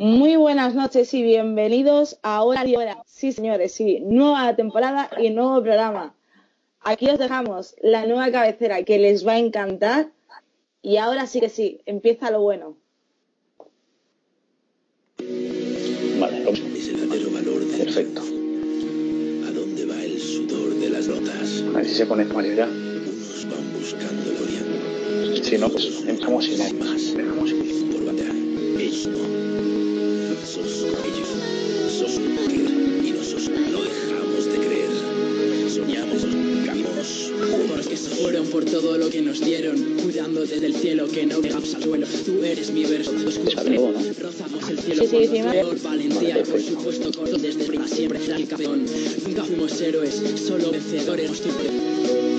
Muy buenas noches y bienvenidos a Hora y Hora. Sí, señores, sí, nueva temporada y nuevo programa. Aquí os dejamos la nueva cabecera que les va a encantar. Y ahora sí que sí, empieza lo bueno. Vale. Es el verdadero valor de Perfecto. ¿A dónde va el sudor de las notas? A ver si se pone ya. Unos van buscando gloria. Si no, pues empezamos y no. Más. Dejamos y Por bandera. Soñamos, buscamos. Por que se fueron por todo lo que nos dieron, cuidando desde el cielo que no dejamos al suelo. Tú eres mi verso, ¿no? rozamos el cielo Sí, sí, por sí, valentía y por supuesto corto desde prima siempre era el campeón. Nunca fuimos héroes, solo vencedores. Seguimos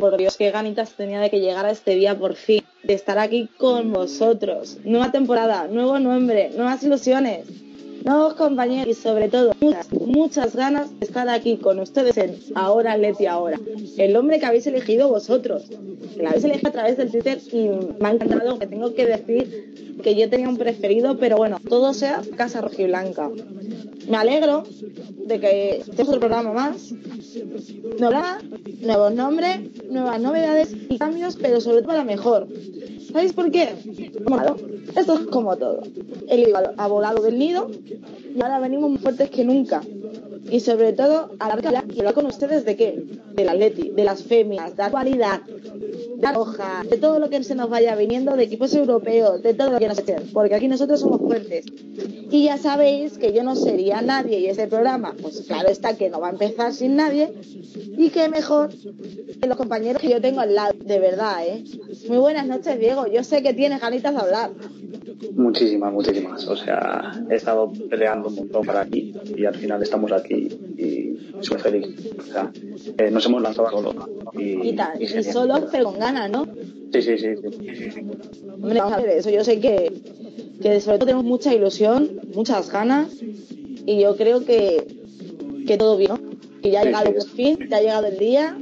Por Dios, qué ganitas tenía de que llegara este día por fin, de estar aquí con vosotros. Nueva temporada, nuevo nombre, nuevas ilusiones, nuevos compañeros y sobre todo muchas, muchas ganas aquí con ustedes en Ahora Leti Ahora. El hombre que habéis elegido vosotros, lo habéis elegido a través del Twitter y me ha encantado que tengo que decir que yo tenía un preferido, pero bueno, todo sea Casa Rojiblanca. Me alegro de que este es otro programa más Nueva, nuevos nombres, nuevas novedades y cambios, pero sobre todo para mejor. ¿Sabéis por qué? Bueno, esto es como todo. El ha volado del nido y ahora venimos más fuertes que nunca. Y sobre todo, hablar, hablar con ustedes de qué? Del atleti, de las femias, de la actualidad, de la roja, de todo lo que se nos vaya viniendo, de equipos europeos, de todo lo que nos estén. Porque aquí nosotros somos fuertes. Y ya sabéis que yo no sería nadie y este programa, pues claro está que no va a empezar sin nadie. Y que mejor que los compañeros que yo tengo al lado, de verdad, ¿eh? Muy buenas noches, Diego. Yo sé que tienes ganitas de hablar. Muchísimas, muchísimas. O sea, he estado peleando un montón para aquí y al final estamos aquí y soy feliz. O sea, eh, nos hemos lanzado a todo. Y, Y tal, y solo, pero con ganas, ¿no? Sí, sí, sí. sí, sí. Hombre, vamos a ver, eso yo sé que, que sobre todo tenemos mucha ilusión, muchas ganas, y yo creo que, que todo bien, ¿no? Que ya ha llegado por es- fin, te ha llegado el día.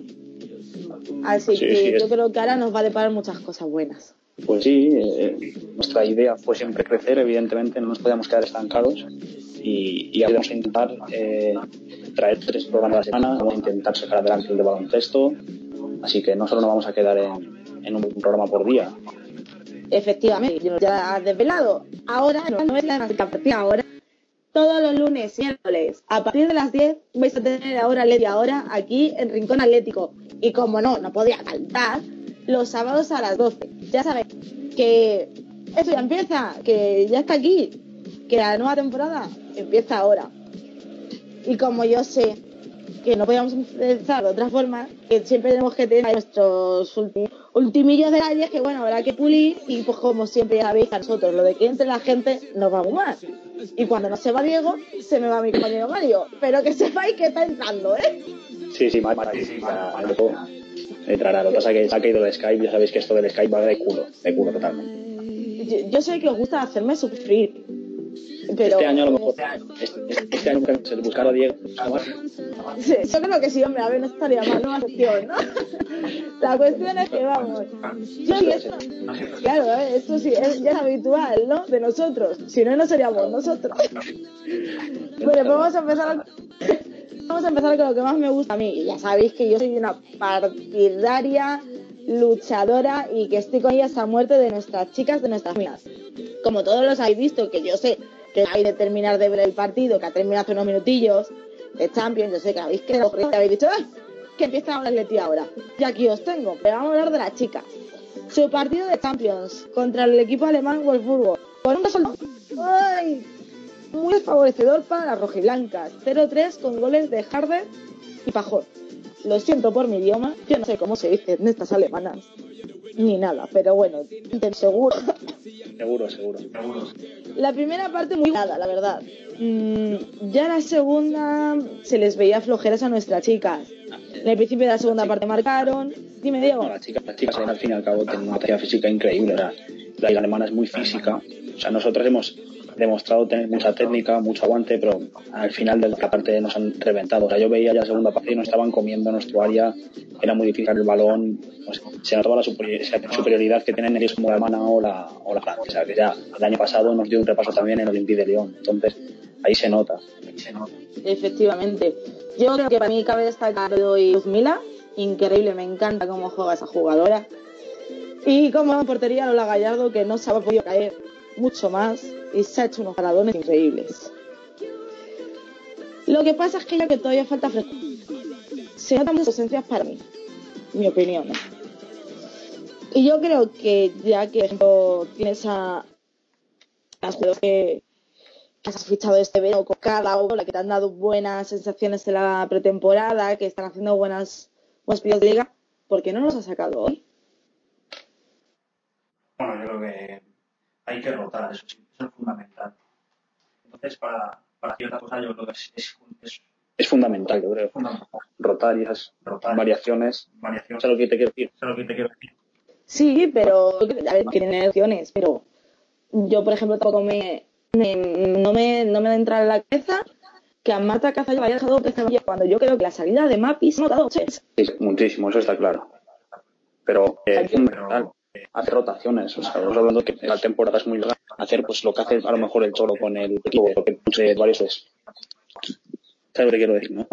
Así Sí, que yo creo que ahora nos va a deparar muchas cosas buenas. Pues sí, eh, nuestra idea fue siempre crecer, evidentemente no nos podíamos quedar estancados y, y vamos a intentar eh, traer tres programas a la semana, vamos a intentar sacar adelante el de baloncesto, así que no solo nos vamos a quedar en, un programa por día, Efectivamente, ya has desvelado. Ahora, no, es la a partir de ahora, todos los lunes miércoles, a partir de las 10, vais a tener ahora Leti ahora aquí en Rincón Atlético. Y como no, no podía faltar, los sábados a las 12. Ya sabéis que esto ya empieza, que ya está aquí, que la nueva temporada empieza ahora. Y como yo sé que no podíamos empezar de otra forma, que siempre tenemos que tener nuestros ulti- ultimillos detalles que bueno, habrá que pulir y pues como siempre ya sabéis a nosotros, lo de que entre la gente nos va a mal. Y cuando no se va Diego, se me va mi compañero Mario. Pero que sepáis que está entrando, ¿eh? Sí, sí, más entrará. Lo que pasa es que se ha caído el Skype, ya sabéis que esto del Skype va de culo, de culo totalmente. yo, yo sé que os gusta hacerme sufrir. Pero Este año a lo mejor, este, este año se buscar a Diego. Sí, yo creo que sí, hombre, a ver, no estaría mal, no cuestión, ¿no? La cuestión es que vamos. Yo y esto, claro, ¿eh? esto sí es, ya es habitual, ¿no? De nosotros. Si no, no seríamos nosotros. Bueno, pues vamos a empezar. Vamos a empezar con lo que más me gusta a mí. Ya sabéis que yo soy una partidaria, luchadora y que estoy con ellas a muerte de nuestras chicas, de nuestras amigas. Como todos los habéis visto, que yo sé que hay de terminar de ver el partido, que ha terminado hace unos minutillos, de Champions, yo sé que habéis quedado que habéis dicho, ¡ay! Que empieza a hablar de ti ahora. Y aquí os tengo, pero vamos a hablar de las chicas. Su partido de Champions contra el equipo alemán Wolfsburgo. Con un resultado ¡ay! Muy desfavorecedor para las rojiblancas. 0-3 con goles de Harder y Pajor. Lo siento por mi idioma, yo no sé cómo se dice en estas alemanas. Ni nada, pero bueno, seguro. Seguro, seguro. La primera parte muy nada, la verdad. Mm, ya la segunda se les veía flojeras a nuestras chicas. En el principio de la segunda parte marcaron. Dime, Diego. No, las chicas, las chicas al fin y al cabo tienen una talla física increíble. sea, la liga alemana es muy física. O sea, nosotros hemos demostrado tener mucha técnica, mucho aguante, pero al final de la parte nos han reventado. O sea, yo veía ya la segunda parte y nos estaban comiendo nuestro área, era muy difícil el balón, sea, se notaba la superioridad que tienen ellos como la alemana o la, o la sea, que ya el año pasado nos dio un repaso también en el Olympique de Lyon. Entonces, ahí se nota. Ahí se nota. Efectivamente. Yo creo que para mí cabe destacar hoy Luzmila. Increíble, me encanta cómo juega esa jugadora. Y como portería Lola Gallardo, que no se ha podido caer mucho más y se ha hecho unos paradones increíbles. Lo que pasa es que yo que todavía falta frescura. Se notan muchas ausencias para mí, mi opinión. ¿eh? Y yo creo que ya que, ejemplo, tienes a las jugadores que, que has fichado este verano con cada la que te han dado buenas sensaciones en la pretemporada, que están haciendo buenas, partidos de liga, ¿por qué no los has sacado hoy? Bueno, yo creo que hay que rotar, eso sí, eso es fundamental. Entonces, para, para cierta cosa, yo creo que es, es, es Es fundamental, yo creo. fundamental. Rotar y esas Rotar. variaciones. Variación, Eso es lo que te quiero decir. eso es lo que te quiero decir. Sí, pero a ver, tienen opciones, pero yo, por ejemplo, tampoco me, me- no me no me entra en la cabeza que a Marta Cazalla vaya dejado de hacer cuando yo creo que la salida de Mapi se ha notado. sí. Sí, muchísimo, eso está claro. Pero eh, es Hacer rotaciones, o sea, estamos hablando que la temporada es muy larga. Hacer pues lo que hace a lo mejor el Cholo con el equipo, lo que puse varias veces. ¿Sabes lo que quiero decir, no?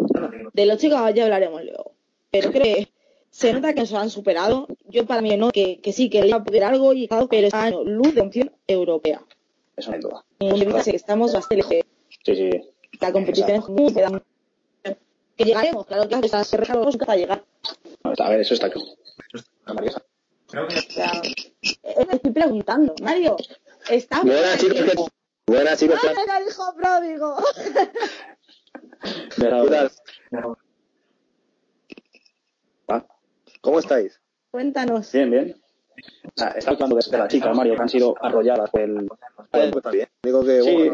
De los chicos ya hablaremos luego. Pero creo que se nota que nos han superado. Yo para mí no, que, que sí, que le iba a poder algo y pero está en luz de opción europea. Eso no hay duda. Y que estamos bastante lejos. Sí, sí. La competición es muy pedante. Que llegaremos, claro que las cerramos nunca va a llegar. A ver, eso está claro. Creo que O sea, me estoy preguntando, Mario, ¿está Buenas chicos, ¿qué- buenas chicos, ¿qué- ¡Ah, era el hijo pródigo! ¿va? ¿Cómo estáis? Cuéntanos. Bien, bien. O sea, está hablando de, de las chicas, Mario, que han sido arrolladas por el, Bueno, pues está bien. Digo que, Sí. bueno,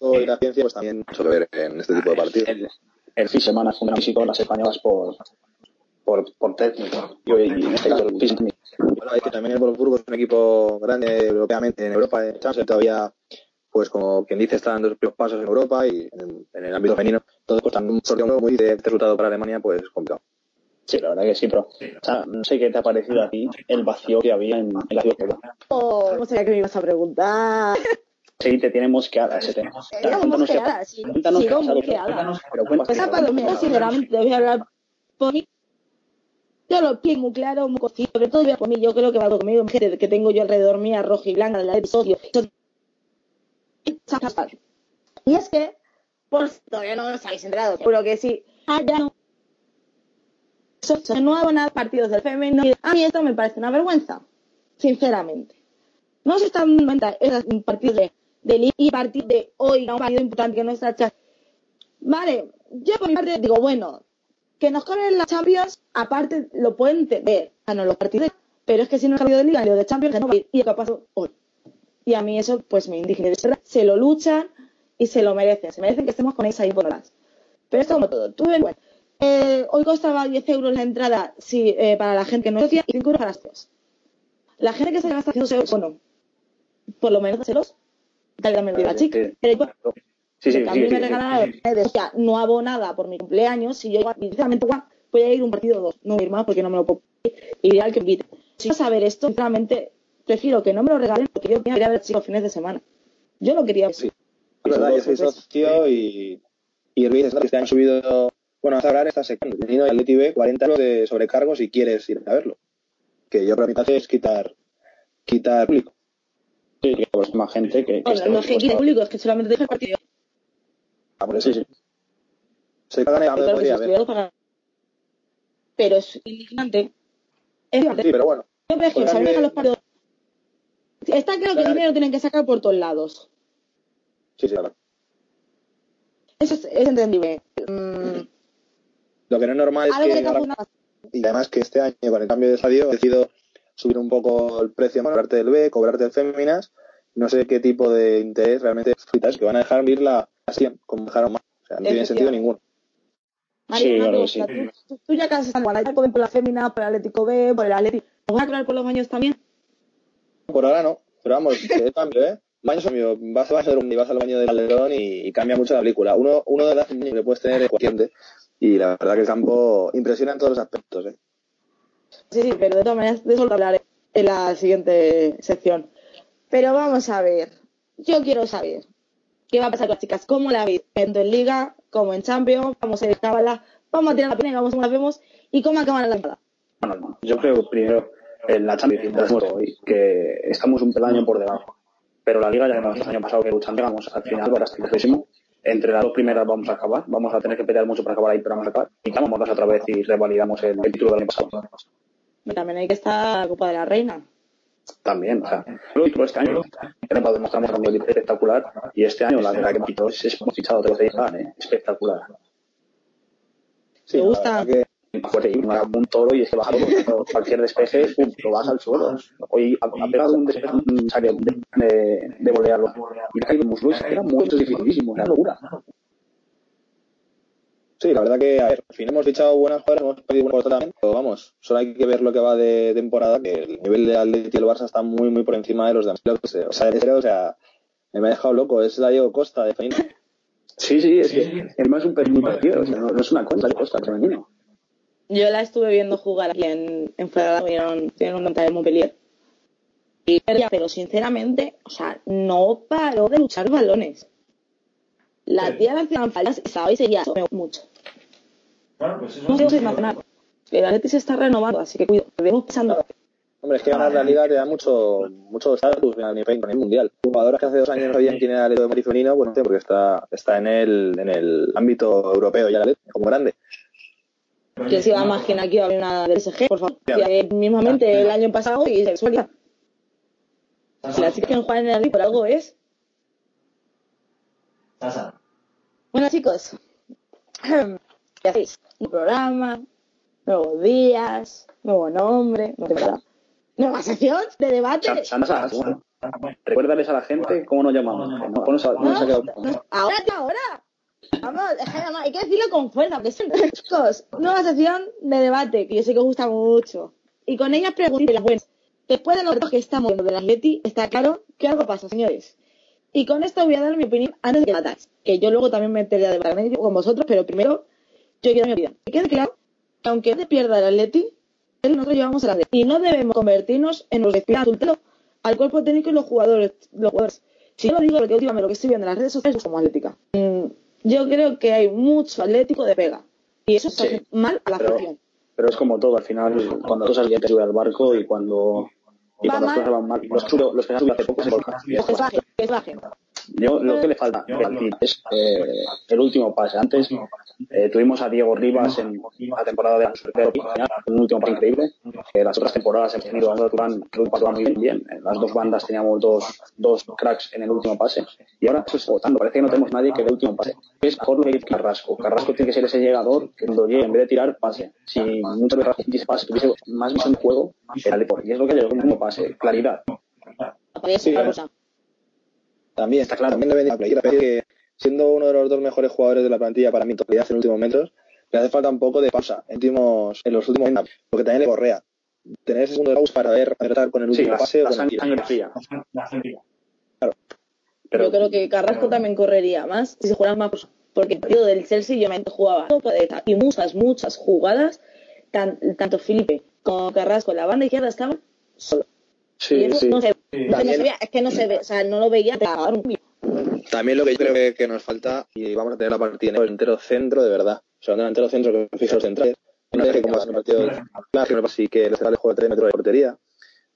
luego y la ciencia pues también mucho que ver en este tipo de partidos. el, el fin de semana fue un físico las españolas por, por, por técnico. Y, y en este caso el físico. Bueno, es que también el Wolfsburgo es un equipo grande europeamente en Europa, en Champions, todavía, pues como quien dice, está dando los primeros pasos en Europa y en, en el ámbito femenino. Entonces, pues también un sorteo nuevo muy de resultado para Alemania, pues complicado. Sí, la verdad que sí, pero o sea, no sé qué te ha parecido a ti el vacío que había en, en la ciudad. Oh, no sabía que me ibas a preguntar. Sí, te tenemos que a ese tema. Cuéntanos qué- mosqueada, sí. cuéntanos qué ha pasado. mosqueada. Pero Pues voy a hablar por mí. Yo lo pienso muy claro, muy cocido, sobre todo por mí, yo creo que va conmigo, gente que tengo yo alrededor mía, roja y blanca, la de. Y es que, por todavía no os habéis enterado, seguro que sí, ah, ya no. No hago nada partidos del femenino. A mí esto me parece una vergüenza, sinceramente. No se están dando cuenta esos partidos de, de y partidos de hoy, un partido importante que no está hecha. Vale, yo por mi parte digo, bueno, que nos corren las Champions, aparte lo puedo entender, a no los partidos, pero es que si no es partido de liga ni de Champions, que no va a ir, y lo que ha pasado hoy. Y a mí eso pues me indigna. Se lo luchan y se lo merecen. Se merecen que estemos con ellos ahí por horas. Pero esto como todo. Tú ven, bueno, eh, hoy costaba 10 euros la entrada sí, eh, para la gente que no socia y 5 euros para las dos. La gente que se gasta 100 euros, bueno, por lo menos. Tal vez también lo diga Sí, chica. Pero Sí, sí, que a sí, me sí, regalaron, sí, decía, no hago nada por mi cumpleaños, si yo igual, y sinceramente voy a ir un partido o dos, no voy a ir más porque no me lo puedo y iré al que invite. Si quiero saber esto, sinceramente, prefiero que no me lo regalen porque yo quería ver chicos fines de semana. Yo lo quería ver. Sí. Es verdad, yo soy socio y, y Ruiz, este año han subido, bueno, hasta ahora está secando. Teniendo el Atleti B 40 euros de sobrecargo si quieres ir a verlo. Que yo mi parte es quitar, quitar público. Sí, que pues más gente que, que no es que público, es que solamente deja el partido. Ah, sí. Y podría pagando. Pero es indignante. Es indignante. Sí, pero bueno. Yo veo que los partidos. Está claro que el dinero tienen que sacar por todos lados. Sí, sí, claro. Eso es, es entendible. Mm, Lo que no es normal es que cada ahora- una. y además que este año con el cambio de estadio he decidido subir un poco el precio, cobrarte del B, cobrarte el Féminas, no sé qué tipo de interés realmente fritas que van a dejar vivir la acción, como dejaron más. O sea, no tiene sentido ninguno. Mario, Sí, claro sí. ¿Tú, tú, ya casi estás igual. Ya por la fémina, por el Atlético B, por el Atlético. ¿Nos van a cobrar por los baños también? Por ahora no, pero vamos, que cambio, ¿eh? Baño es cambio, vas y vas al baño del Calderón y, y cambia mucho la película. Uno, uno de las que puedes tener en cualquier y la verdad que el campo impresiona en todos los aspectos, ¿eh? Sí, sí, pero de todas maneras, de eso lo hablaré en la siguiente sección. Pero vamos a ver. Yo quiero saber qué va a pasar con las chicas. ¿Cómo la veis? Tanto en Liga como en Champions. Vamos a ir cábala. Vamos a tirar la pena y vamos a ver cómo la vemos. ¿Y cómo acaban la temporada? Bueno, yo creo primero en la Champions tenemos hoy que estamos un peldaño por debajo. Pero la Liga ya vimos el año pasado que luchando llegamos al final para estar próximo. Entre las dos primeras vamos a acabar, vamos a tener que pelear mucho para acabar ahí, pero vamos a acabar. Y vamos otra vez y revalidamos el, el título del año pasado. También hay que estar la Copa de la Reina. También, o sea, título este año hemos demostramos un nivel espectacular y este año la verdad que hemos fichado, es, hemos fichado te lo digo, ¿eh? espectacular. Sí, ¿Te gusta? que- una- un toro y es que baja todo, cualquier despeje, pum, lo vas al suelo. Hoy ha, pegado un despeje, un saque de, de, de volearlo. Y ha caído un muslo y era muy dificilísimo, era locura. Sí, la verdad que, a ver, al fin hemos fichado buenas jugadoras, hemos perdido buenas jugadoras también, pero vamos, solo hay que ver lo que va de temporada, que el nivel de Atleti y el Barça está muy, muy por encima de los demás. O sea, de cero, o sea, me ha dejado loco, es la Diego Costa de femenino. Sí, sí, es que el más es un perfil parecido, o sea, no, no es una cosa, es costa, femenino. Yo la estuve viendo jugar aquí en, en Fuenlabrada, tienen un montaje en Montpellier. Y pero sinceramente, o sea, no paró de luchar balones. La tía le hacían faltas y me gusta mucho. Bueno, pues eso No sé si es nacional. El Atleti se está renovando, así que cuido. Debemos pensando. Hombre, es que ganar la liga te da mucho mucho estatus a nivel, a nivel mundial. Jugadoras que hace dos años no sabían quién era el de Madrid femenino, bueno, porque está, está en el, en el ámbito europeo ya, como grande. ¿Quién se iba a imaginar que iba a haber una del SG, por favor? Que mismamente el año pasado y se suelta. Si las chicas que juegan en el Atleti por algo es. Sasa. Bueno, chicos, ¿qué hacéis? Un programa, nuevos días, nuevo nombre, nueva temporada. nueva sección de debate. Sa- Sana, Sana, bueno, recuérdales a la gente cómo nos llamamos. No, ahora, ahora. Vamos, hay que decirlo con fuerza, que son chicos, nueva sección de debate, que yo sé que os gusta mucho. Y con ellas preguntas las buenas. Después de los que estamos viendo del Atleti, está claro que algo pasa, señores. Y con esto voy a dar mi opinión antes de que la atáis. Que yo luego también me enteré de debate con vosotros, pero primero yo quiero mi opinión. Que quede claro que aunque te pierda el Atleti, nosotros llevamos el Atleti. Y no debemos convertirnos en los tutelo al cuerpo técnico y los jugadores. Los jugadores. Si yo lo digo porque últimamente lo que estoy viendo en las redes sociales es como atlética. Mm, yo creo que hay mucho atlético de pega. Y eso se Sí, hace mal a la pero- afición. Pero es como todo, al final, cuando cosas bien te sube al barco y cuando, y Va cuando las mal. cosas van mal, los, que sube- los que han subido hace poco se volcan. Yo, lo que le falta es eh, el último pase. Antes eh, tuvimos a Diego Rivas en la temporada de la un último pase increíble. Eh, las otras temporadas hemos tenido a Durán, muy bien. bien. En las dos bandas teníamos dos, dos cracks en el último pase. Y ahora eso está votando. Parece que no tenemos nadie que dé el último pase. Es mejor lo que Carrasco. Carrasco tiene que ser ese llegador que cuando llegue, en vez de tirar, pase. Si muchas veces dice pase, tuviese más visión de juego, era Y es lo que llegó el último pase. Claridad. Sí, es otra claro. cosa. También está claro, también debe de la pero que siendo uno de los dos mejores jugadores de la plantilla para mí en totalidad en últimos momentos, le hace falta un poco de pausa en, últimos- en los últimos momentos, porque también le correa. Tener ese segundo de pausa para ver acertar con el Sí, último la, pase o la con el sang- tiro. sangre fría. La sangría. Pero- yo creo que Carrasco también correría más si se jugara más. por- Porque el partido del Chelsea yo me jugaba y muchas, muchas jugadas, tan- tanto Felipe como Carrasco en la banda izquierda estaban solos. y Sí, eso sí. no se, que no También- se veía, es que no se ve, o sea, no lo veía un También lo que yo creo que, que nos falta, y vamos a tener la partida en el delantero centro de verdad. O sea, un delantero centro que fija los centrales. No deje como pasa en el partido de claro, así que los centrales jueguen 3 metros de portería.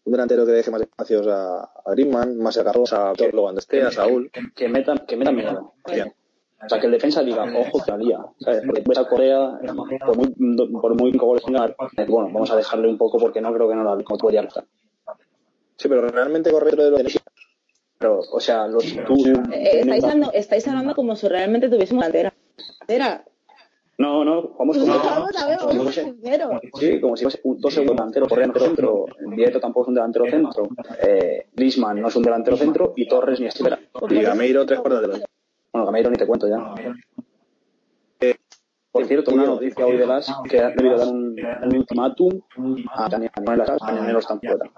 Un delantero que deje más espacios a, a Griezmann, más a Carlos, a cuando esté, a Saúl. que, que metan, que metan miedo. O sea, que el defensa diga, ojo, que la lía. ¿sabes? Porque ves a Corea, por muy, por muy cinco goles tenga, eh, bueno, vamos a dejarle un poco porque no creo que no la como podría estar. Sí, pero realmente corre dentro de lo que Pero, o sea, los, tú, Eh, estáis, hablando, estáis hablando como si realmente tuviésemos delantera. Delantera. no, no, vamos Pues ser sinceros. sí, como si fuese un dos segundos delantero, Correa delantero centro, Vieto tampoco es un delantero centro, eh, Griezmann no es un delantero centro y Torres ni Estivera. Y Gameiro, tres cuartos de delantero. Bueno, Gameiro ni te cuento ya. Por cierto, una noticia hoy de las que ha debido dar un, un ultimátum a Daniel Las Cañoneros están fuera.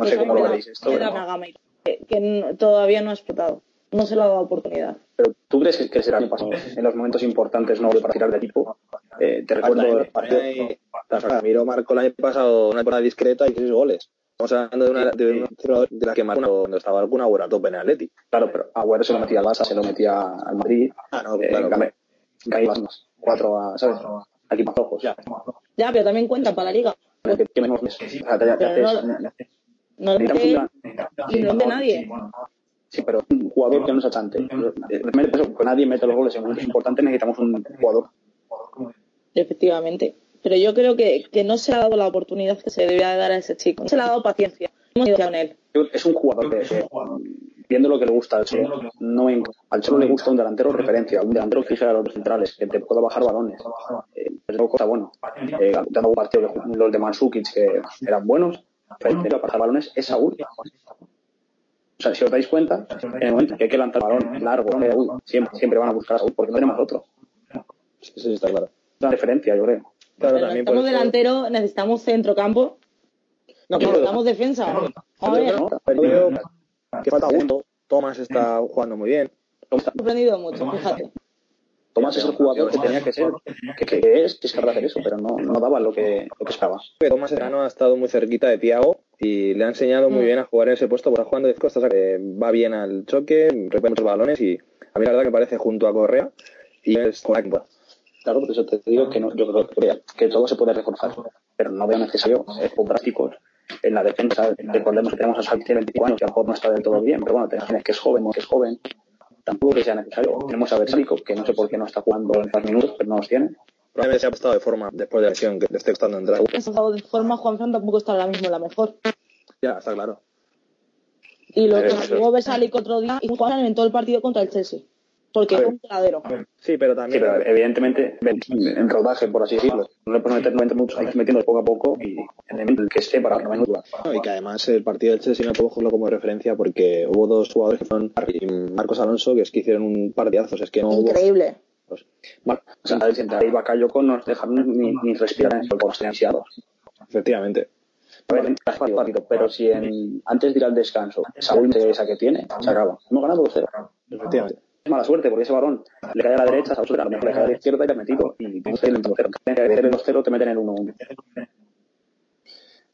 No sé cómo lo veréis esto, pero, una gama que, que todavía no ha explotado. No se le ha dado oportunidad. pero ¿tú crees que, que será el pasado? En los momentos importantes no para tirar de equipo. Eh, te recuerdo el partido. Ramiro marcó el año pasado una temporada discreta y seis goles. Estamos hablando de una de, una de la que marcó cuando estaba alguna buena tope en el Atleti. Claro, pero Agüero se lo metía al Barça, se lo metía al Madrid. Ah, no, eh, claro. Más. Cuatro a, ¿sabes? Aquí más ojos. Ya, pero también cuentan para la liga. ¿Qué, qué menos ves? O sea, te- te haces- no- No ve una- y no de nadie. Sí, pero un jugador que no es achante. Eh, eso, que nadie mete los goles en momentos importantes, necesitamos un jugador. Efectivamente. Pero yo creo que, que no se le ha dado la oportunidad que se debía de dar a ese chico. No se le ha dado paciencia. Hemos ido con él. Es un jugador que, que, viendo lo que le gusta al Cholo, no me- al Cholo le gusta un delantero referencia, un delantero que fija a los centrales, que te pueda bajar balones. Eh, es algo cosa bueno. Eh, dando un partido de- los de Mansukic que eran buenos, pero para bajar balones es Saúl. O sea, si os dais cuenta, en el momento que hay que lanzar el balón largo, eh, uy, siempre, siempre van a buscar a Saúl porque no tenemos otro. Sí, sí, está claro. Es una referencia, yo creo. Claro, Pero también necesitamos delantero, necesitamos centrocampo, No, pero- necesitamos defensa. A ver, ¿no? pero yo veo que falta gusto. Thomas está jugando muy bien. me ha sorprendido mucho, fíjate. Tomás es el jugador que tenía que ser, que, que es, que es capaz de hacer eso, pero no, no daba lo que, lo que esperaba. Tomás Serrano ha estado muy cerquita de Tiago y le ha enseñado muy Mm. bien a jugar en ese puesto, está jugando de costa, que va bien al choque, repite muchos balones y a mí la verdad que parece junto a Correa y es con la. Claro, por eso te digo que no, yo creo que, que todo se puede reforzar, pero no veo necesario o drásticos en la defensa. Recordemos que tenemos a Salvi de 25 años, que a lo mejor no está del todo bien, pero bueno, tenemos que es joven, que es joven. Tampoco que sea necesario. Tenemos a Bersálico, que no sé por qué no está jugando en los minutos, pero no los tiene. Probablemente se ha puesto de forma después de la lesión que le esté costando entrar. En estado de forma, Juan Fran tampoco está ahora mismo la mejor. Ya, está claro. Y lo que Pero- jugó Besalic otro día y Juan todo el partido contra el Chelsea. Porque es un tiradero. Sí, pero Sí, también. pero evidentemente en rodaje, por así decirlo. No le puedes meter 90 minutos, hay que metiendo poco a poco y en el que esté para 90 minutos. No, y que además el partido del Chelsea no puedo cogerlo como referencia porque hubo dos jugadores que fueron Harry y Marcos Alonso que es que hicieron un partidazos. Es que no hubo. Increíble. Bueno, o sea, el central y Bakayoko no nos dejaron ni, ni respirar en el ansiados. Efectivamente. Pero si en, antes de ir al descanso, Saúl de esa que tiene, se acaba. Hemos ganado 2-0. Efectivamente. Es mala suerte, porque ese balón le cae a la derecha, Saúl le cae a la izquierda y ha metido. Y tú el 2-0. En vez de 2-0 te meten el 1-1.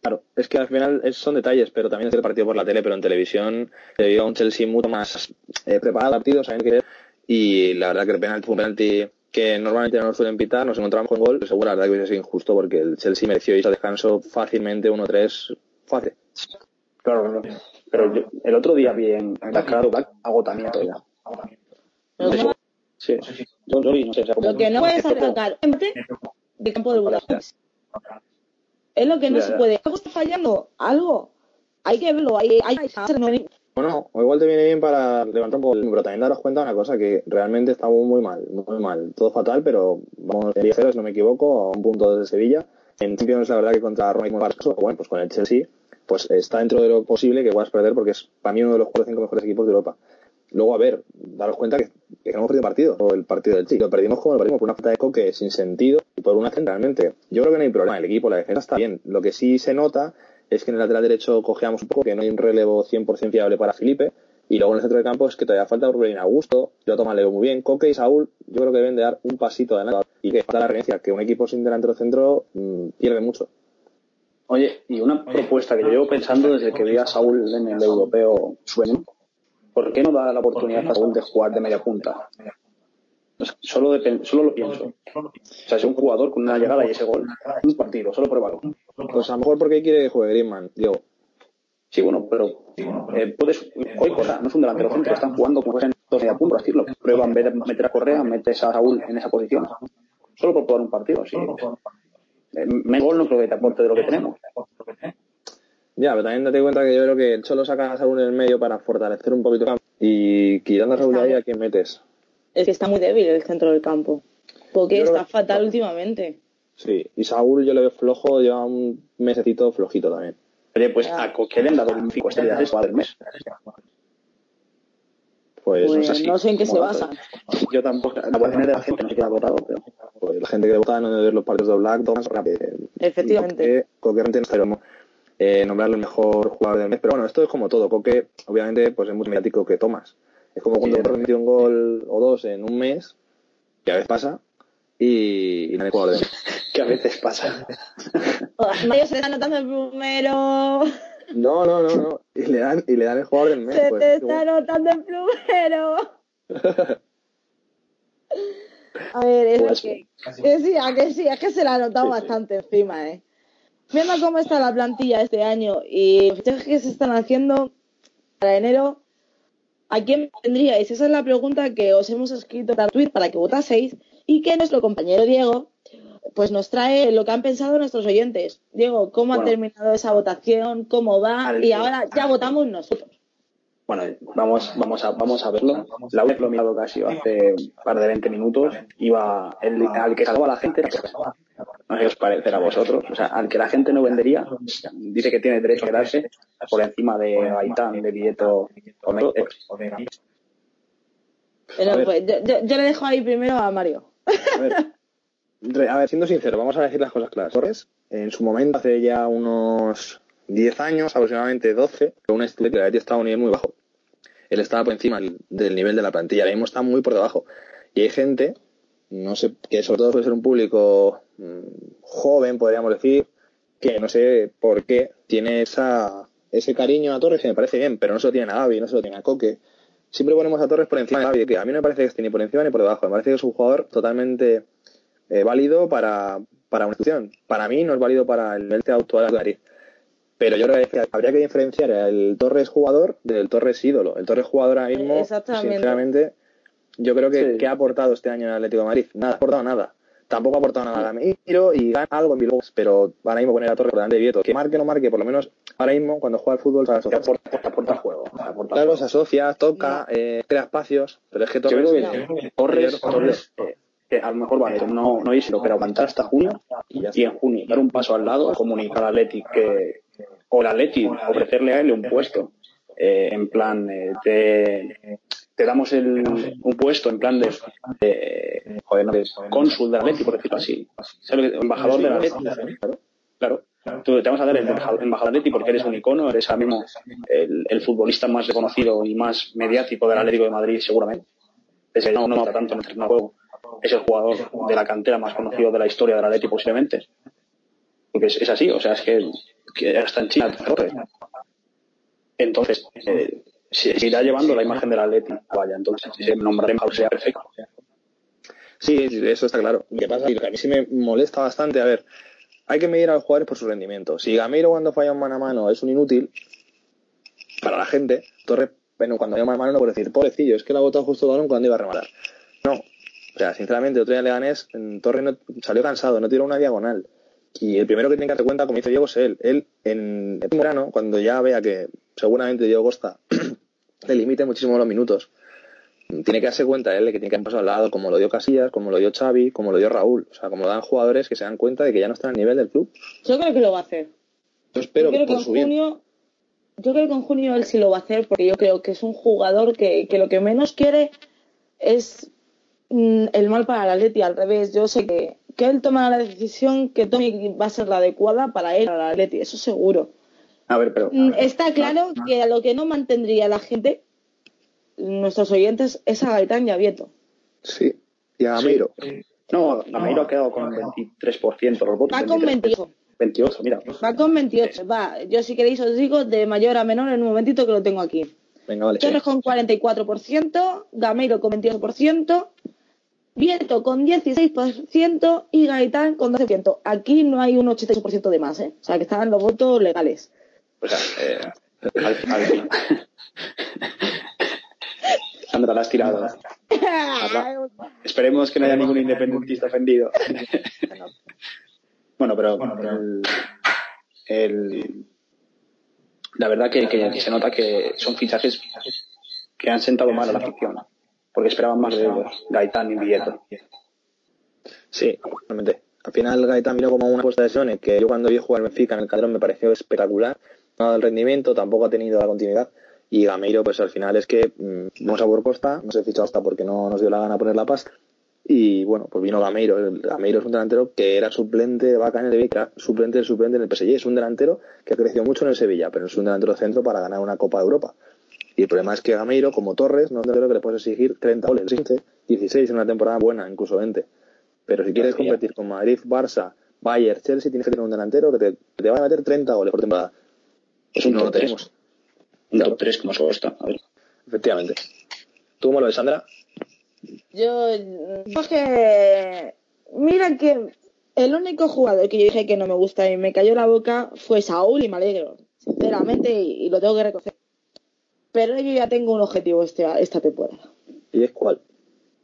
Claro, es que al final son detalles, pero también es el partido por la tele, pero en televisión se vio a un Chelsea mucho más eh, preparado al partido, saben qué y la verdad que el penalti fue un penalti que normalmente no nos suelen pitar, nos encontramos con gol, pero seguro la verdad que hubiese sido injusto porque el Chelsea mereció irse al descanso fácilmente 1-3, fácil. Claro. Pero yo, el otro día vi en la Black agotamiento ya. Lo que no, Sí, yo lo vi, no sé. O sea, como- lo que no puedes empate de campo de Budapest. Es lo que no Ya, se ya. puede. Algo está fallando. Algo. Hay que verlo. Hay, hay, hay- Bueno, o igual te viene bien para levantar un poco el pero también daros cuenta de una cosa que realmente estamos muy mal, muy mal, todo fatal, pero vamos de 10 si no me equivoco, a un punto de Sevilla. En Champions la verdad que contra Roma y con bueno, pues con el Chelsea, pues está dentro de lo posible que puedas perder porque es para mí uno de los 4 o 5 mejores equipos de Europa. Luego, a ver, daros cuenta que, que hemos perdido partido, o el partido del Chelsea. Lo perdimos como lo perdimos, por una falta de coque sin sentido y por una realmente. Yo creo que no hay problema, el equipo, la defensa está bien. Lo que sí se nota es que en el lateral derecho cojeamos un poco, que no hay un relevo 100% fiable para Felipe. Y luego en el centro del campo es que todavía falta Rubén Augusto, yo toma Leo muy bien, Coque y Saúl, yo creo que deben de dar un pasito adelante. Y que falta la referencia, que un equipo sin delantero centro mmm, pierde mucho. Oye, y una propuesta que yo llevo pensando desde que vi a Saúl en el europeo sueño, ¿por qué no da la oportunidad a Saúl de jugar de media punta? Solo, de, solo lo pienso. O sea, es un jugador con una llegada y ese gol. Un partido, solo pruébalo. Pues a lo mejor porque quiere que juegue Griezmann, Diego. Sí, bueno, pero eh, puedes. Hoy cosa, no es un delantero centro, están jugando como en dos media punta, decirlo. Prueba en vez de meter a Correa, metes a Saúl en esa posición. Solo por probar un partido, sí. Eh, me gol no creo que te aporte de lo que tenemos. Ya, pero también date cuenta que yo creo que el Cholo saca a Saúl en el medio para fortalecer un poquito el campo. Y quitando a Saúl ahí, ¿a quién metes? Es que está muy débil el centro del campo. Porque está fatal últimamente. Sí, y Saúl yo le veo flojo, lleva un mesecito flojito también. Oye, pues a Coque le han dado un 5 estrellas de del mes. Pues, Pues no, sé, no sé en qué se basa. Yo tampoco, la votación de la gente no se queda votado, pero pues la gente que vota no debe ver los partidos de Black, Thomas, eh, Efectivamente. Coque, Coque no eh, nombrarle el mejor jugador del mes. Pero bueno, esto es como todo. Coque, obviamente, pues es mucho mediático que Thomas. Es como cuando Torres metió un gol o dos en un mes, que a veces pasa, y, y nadie jugador del mes. que a veces pasa. Mario se está anotando el primero. No, no, no, no. Y le dan, y le dan el jugador del mes. Se pues, te como- está anotando el primero. A ver, es Pues- que, que sí, a que sí, es que se la ha notado bastante encima, ¿eh? Viendo cómo está la plantilla este año y los fichajes que se están haciendo para enero, ¿a quién tendríais? Esa es la pregunta que os hemos escrito para Twitter para que votaseis y que nuestro compañero Diego pues nos trae lo que han pensado nuestros oyentes. Diego, ¿cómo ha terminado esa votación? ¿Cómo va? Al- Y ahora ya votamos nosotros. Bueno, vamos, vamos, a, vamos a verlo. La web lo he mirado casi hace un par de 20 minutos. Iba el, al que salvaba la gente. No sé qué os parecerá a vosotros. O sea, al que la gente no vendería, dice que tiene derecho a quedarse por encima de Gaitán, de Villeto o de Pero, A pues, yo, yo- yo le dejo ahí primero a Mario. A ver, a ver, siendo sincero, vamos a decir las cosas claras. Torres, en su momento, hace ya unos 10 años, aproximadamente 12, un estudio que Leti estaba a un nivel muy bajo. Él estaba por encima del- nivel de la plantilla, ahora mismo está muy por debajo. Y hay gente, no sé, que sobre todo suele ser un público mm, joven, podríamos decir, que no sé por qué tiene esa, ese cariño a Torres que me parece bien, pero no se lo tiene a Gaby, no se lo tiene a Coque. Siempre ponemos a Torres por encima de Gaby, que a mí no me parece que esté ni por encima ni por debajo. Me parece que es un jugador totalmente eh, válido para, para una institución. Para mí no es válido para el nivel actual de Madrid. Pero yo creo que habría que diferenciar el Torres jugador del Torres ídolo. El Torres jugador ahora mismo, sinceramente, yo creo que, Sí. que ha aportado este año en el Atlético de Madrid. Nada, ha aportado nada. Tampoco ha aportado nada a Gamiro y gana algo en Bilbao, pero ahora mismo poner a Torres por delante de Vieto, que marque o no marque, por lo menos ahora mismo cuando juega al fútbol se asocia. aporta, aporta juego. aporta Claro, juego. se asocia, toca, eh, crea espacios, pero es que Yo Torres... creo que Torres, Torres eh, que a lo mejor vale, no, no irse, pero aguantar hasta junio y en junio dar un paso al lado, comunicar al Atleti que, o el Atleti ofrecerle a él un puesto, eh, en plan, eh, te, te damos el, un puesto en plan de, de, joder, no, de cónsul del Atleti, por decirlo así, embajador del Atleti, claro, claro. Tú te vamos a dar el embajador del Atleti porque eres un icono, eres ahora mismo el, el futbolista más reconocido y más mediático del Atlético de Madrid, seguramente. Es el, no, no mata tanto en el terreno de juego. Es el jugador de la cantera más conocido de la historia del Atleti, posiblemente. Porque es, es así, o sea, es que, que hasta en China. Entonces, eh, se irá llevando la imagen del Atleti. Vaya, entonces, si se nombrará embajador sería perfecto. Sí, eso está claro. Lo que pasa es que a mí sí me molesta bastante. A ver, hay que medir a los jugadores por su rendimiento. Si Gamiro cuando falla un mano a mano es un inútil, para la gente, Torres, bueno, cuando hay un mano a mano no puede decir, pobrecillo, es que le ha botado justo el balón cuando iba a rematar. No. O sea, sinceramente, otro día le Leganés, en Torres no, salió cansado, no tiró una diagonal. Y el primero que tiene que dar cuenta, como dice Diego, es él. Él, en el verano, cuando ya vea que seguramente Diego Costa le limite muchísimo los minutos, tiene que darse cuenta él de que tiene que pasar al lado, como lo dio Casillas, como lo dio Xavi, como lo dio Raúl. O sea, como dan jugadores que se dan cuenta de que ya no están al nivel del club. Yo creo que lo va a hacer. Yo espero yo creo que por en su bien. junio, yo creo que en junio él sí lo va a hacer porque yo creo que es un jugador que, que lo que menos quiere es mm, el mal para el Atleti, al revés. Yo sé que, que él tomará la decisión que tome va a ser la adecuada para él, para el Atleti, eso seguro. A ver, pero. Mm, Está claro que a lo que no mantendría la gente, nuestros oyentes, es a Gaitán y a Vieto. Sí. Y a Gameiro. No, Gameiro ha quedado con 23% los votos. Va con 28. 28, mira. Va con 28. Va, yo si queréis os digo de mayor a menor en un momentito que lo tengo aquí. Venga, vale. Torres con 44%, Gameiro con 28%, Vieto con 16% y Gaitán con 12%. Aquí no hay un 88% de más, ¿eh? O sea, que estaban los votos legales. O sea, eh, al, al- Sandra, la has tirado. Esperemos que no haya ningún independentista ofendido. bueno, pero el, el- la verdad que, que- que se nota que son fichajes que han sentado mal a la afición. Porque esperaban más de ellos, Gaitán y Vieto. Sí, realmente. Al final Gaetán vino como una puesta de Sone, que yo cuando vi jugar al Benfica en el Calderón me pareció espectacular. No ha dado el rendimiento, tampoco ha tenido la continuidad. Y Gameiro, pues al final es que mm, vamos a por costa, no se fichó hasta porque no nos dio la gana poner la pasta. Y bueno, pues vino Gameiro. El Gameiro es un delantero que era suplente de Vaca en el era suplente del suplente en el PSG. Es un delantero que ha crecido mucho en el Sevilla, pero es un delantero centro para ganar una Copa de Europa. Y el problema es que Gameiro, como Torres, no un delantero que le puedes exigir 30 goles, 15, 16 en una temporada buena, incluso 20. Pero si quieres competir con Madrid, Barça, Bayern, Chelsea, tienes que tener un delantero que te, que te va a meter 30 goles por temporada. Es un no lo top tres. tenemos. Un top 3 como Costa. A ver. Efectivamente. ¿Tú cómo lo ves, Sandra? Yo, yo es que, mira que el único jugador que yo dije que no me gusta y me cayó la boca fue Saúl y me alegro, sinceramente, y, y lo tengo que reconocer. Pero yo ya tengo un objetivo este, esta temporada. ¿Y es cuál?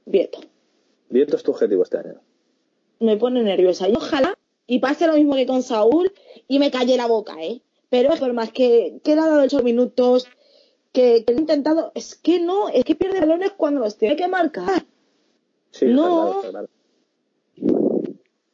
Vieto. Vieto es tu objetivo este año. Me pone nerviosa. Y ojalá y pase lo mismo que con Saúl y me calle la boca, ¿eh? Pero es por más que, que le ha dado ocho minutos, que, que he intentado, es que no, es que pierde balones cuando los tiene que marcar. Sí, está No. claro, está claro.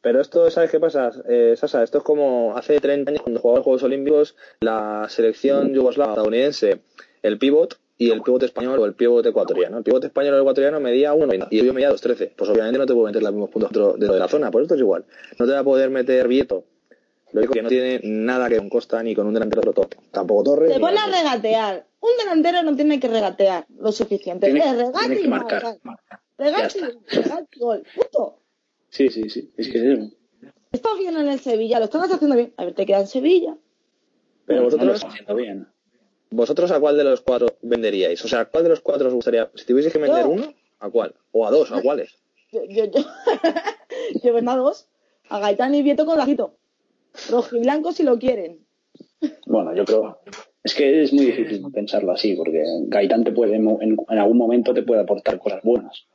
Pero esto, ¿sabes qué pasa, eh, Sasa? Esto es como hace 30 años cuando jugaban los Juegos Olímpicos la selección yugoslava estadounidense, el pivot y el pivot español o el pivot ecuatoriano. El pivot español o el ecuatoriano medía 1,90 y yo medía 2,13. Pues obviamente no te puedo meter los mismos puntos dentro de la zona, pues esto es igual. No te va a poder meter Vieto. Lo único que no tiene nada que ver con Costa ni con un delantero top. Tampoco Torres. Te ni pone a regatear. Un delantero no tiene que regatear lo suficiente. Tiene- es regate tiene que y marcar. marcar. Regate y regate gol. Punto. Sí, sí, sí. Es que es eso. Estás bien en el Sevilla, lo estás haciendo bien. A ver, te queda en Sevilla. Pero No lo vosotros, está haciendo bien. ¿Vosotros a cuál de los cuatro venderíais? O sea, ¿a cuál de los cuatro os gustaría? Si tuvieseis que vender Yo. uno, ¿a cuál? ¿O a dos? ¿A cuáles? Yo, yo, yo, yo vendo a dos. A Gaitán y Vieto con lajito. Rojo y blanco si lo quieren. Bueno, yo creo. Es que es muy difícil pensarlo así, porque Gaitán te puede, en, en algún momento te puede aportar cosas buenas.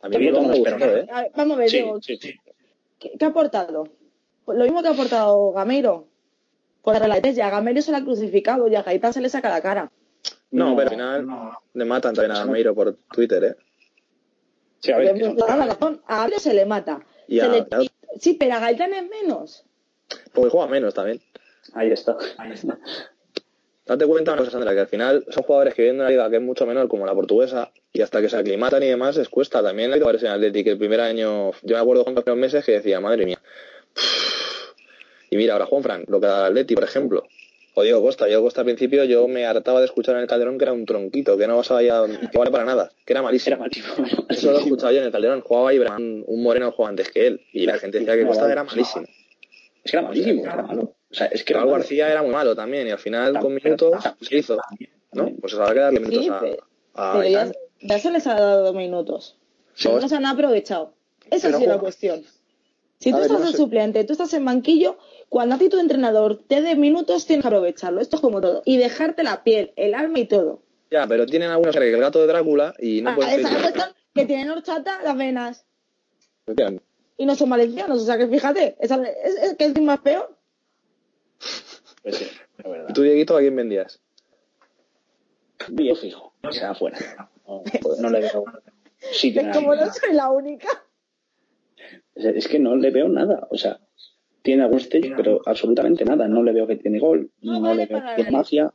A mí Vieto no no me nada. ¿eh? A ver, vamos a ver, Sí, Diego, sí, sí. ¿qué, qué ha aportado? Lo mismo que ha aportado Gameiro. Por la ya Gameiro se la ha crucificado y a Gaitán se le saca la cara. No, No, pero al final no. le matan también a Gameiro por Twitter, ¿eh? Sí, a ver, la razón. A Gameiro se le mata. Y Se a- le- a- Sí, pero a Gaitán es menos. Porque juega menos también. ahí está. Date cuenta una cosa, Sandra, que al final son jugadores que vienen de una liga que es mucho menor, como la portuguesa, y hasta que se aclimatan y demás les cuesta. También hay jugadores en Atlético el primer año, yo me acuerdo con los primeros meses que decía, madre mía. Y mira, ahora Juan Frank, lo que da Atleti, por ejemplo. O Diego Costa. Diego Costa al principio yo me hartaba de escuchar en el Calderón que era un tronquito, que no sabía, que vale para nada, que era malísimo. Era malísimo. Eso lo he escuchado yo en el Calderón. Jugaba Ibrahim, un moreno jugaba antes que él. Y la gente decía que Costa era malísimo. Es que era malísimo, era malo. O sea, es que Raúl. García era muy malo también. Y al final, con minutos, también, se hizo. también, ¿no? Pues habrá que darle minutos Sí, a, pero- a Pero ya, se les ha dado minutos. Sí. No se han aprovechado. Esa Pero sí es la cuestión. Si tú ver, estás no de sé. suplente, tú estás en banquillo, cuando a ti tu entrenador te dé minutos, tienes que aprovecharlo. Esto es como todo. Y dejarte la piel, el alma y todo. Ya, pero tienen algunos que el gato de Drácula y no Ah, pueden esa es la cuestión que tienen horchata las venas. Y no son valencianos. O sea que fíjate, esa- es, es que es más peor. Pues sí, es verdad. ¿Tú, Dieguito, a quién vendías? Yo fijo, o sea, fuera. No, no le veo sitio en Es como no soy la única. Es es que no le veo nada. O sea, tiene algún stage, pero absolutamente nada. No le veo que tiene gol, No no, vale le veo que tiene magia.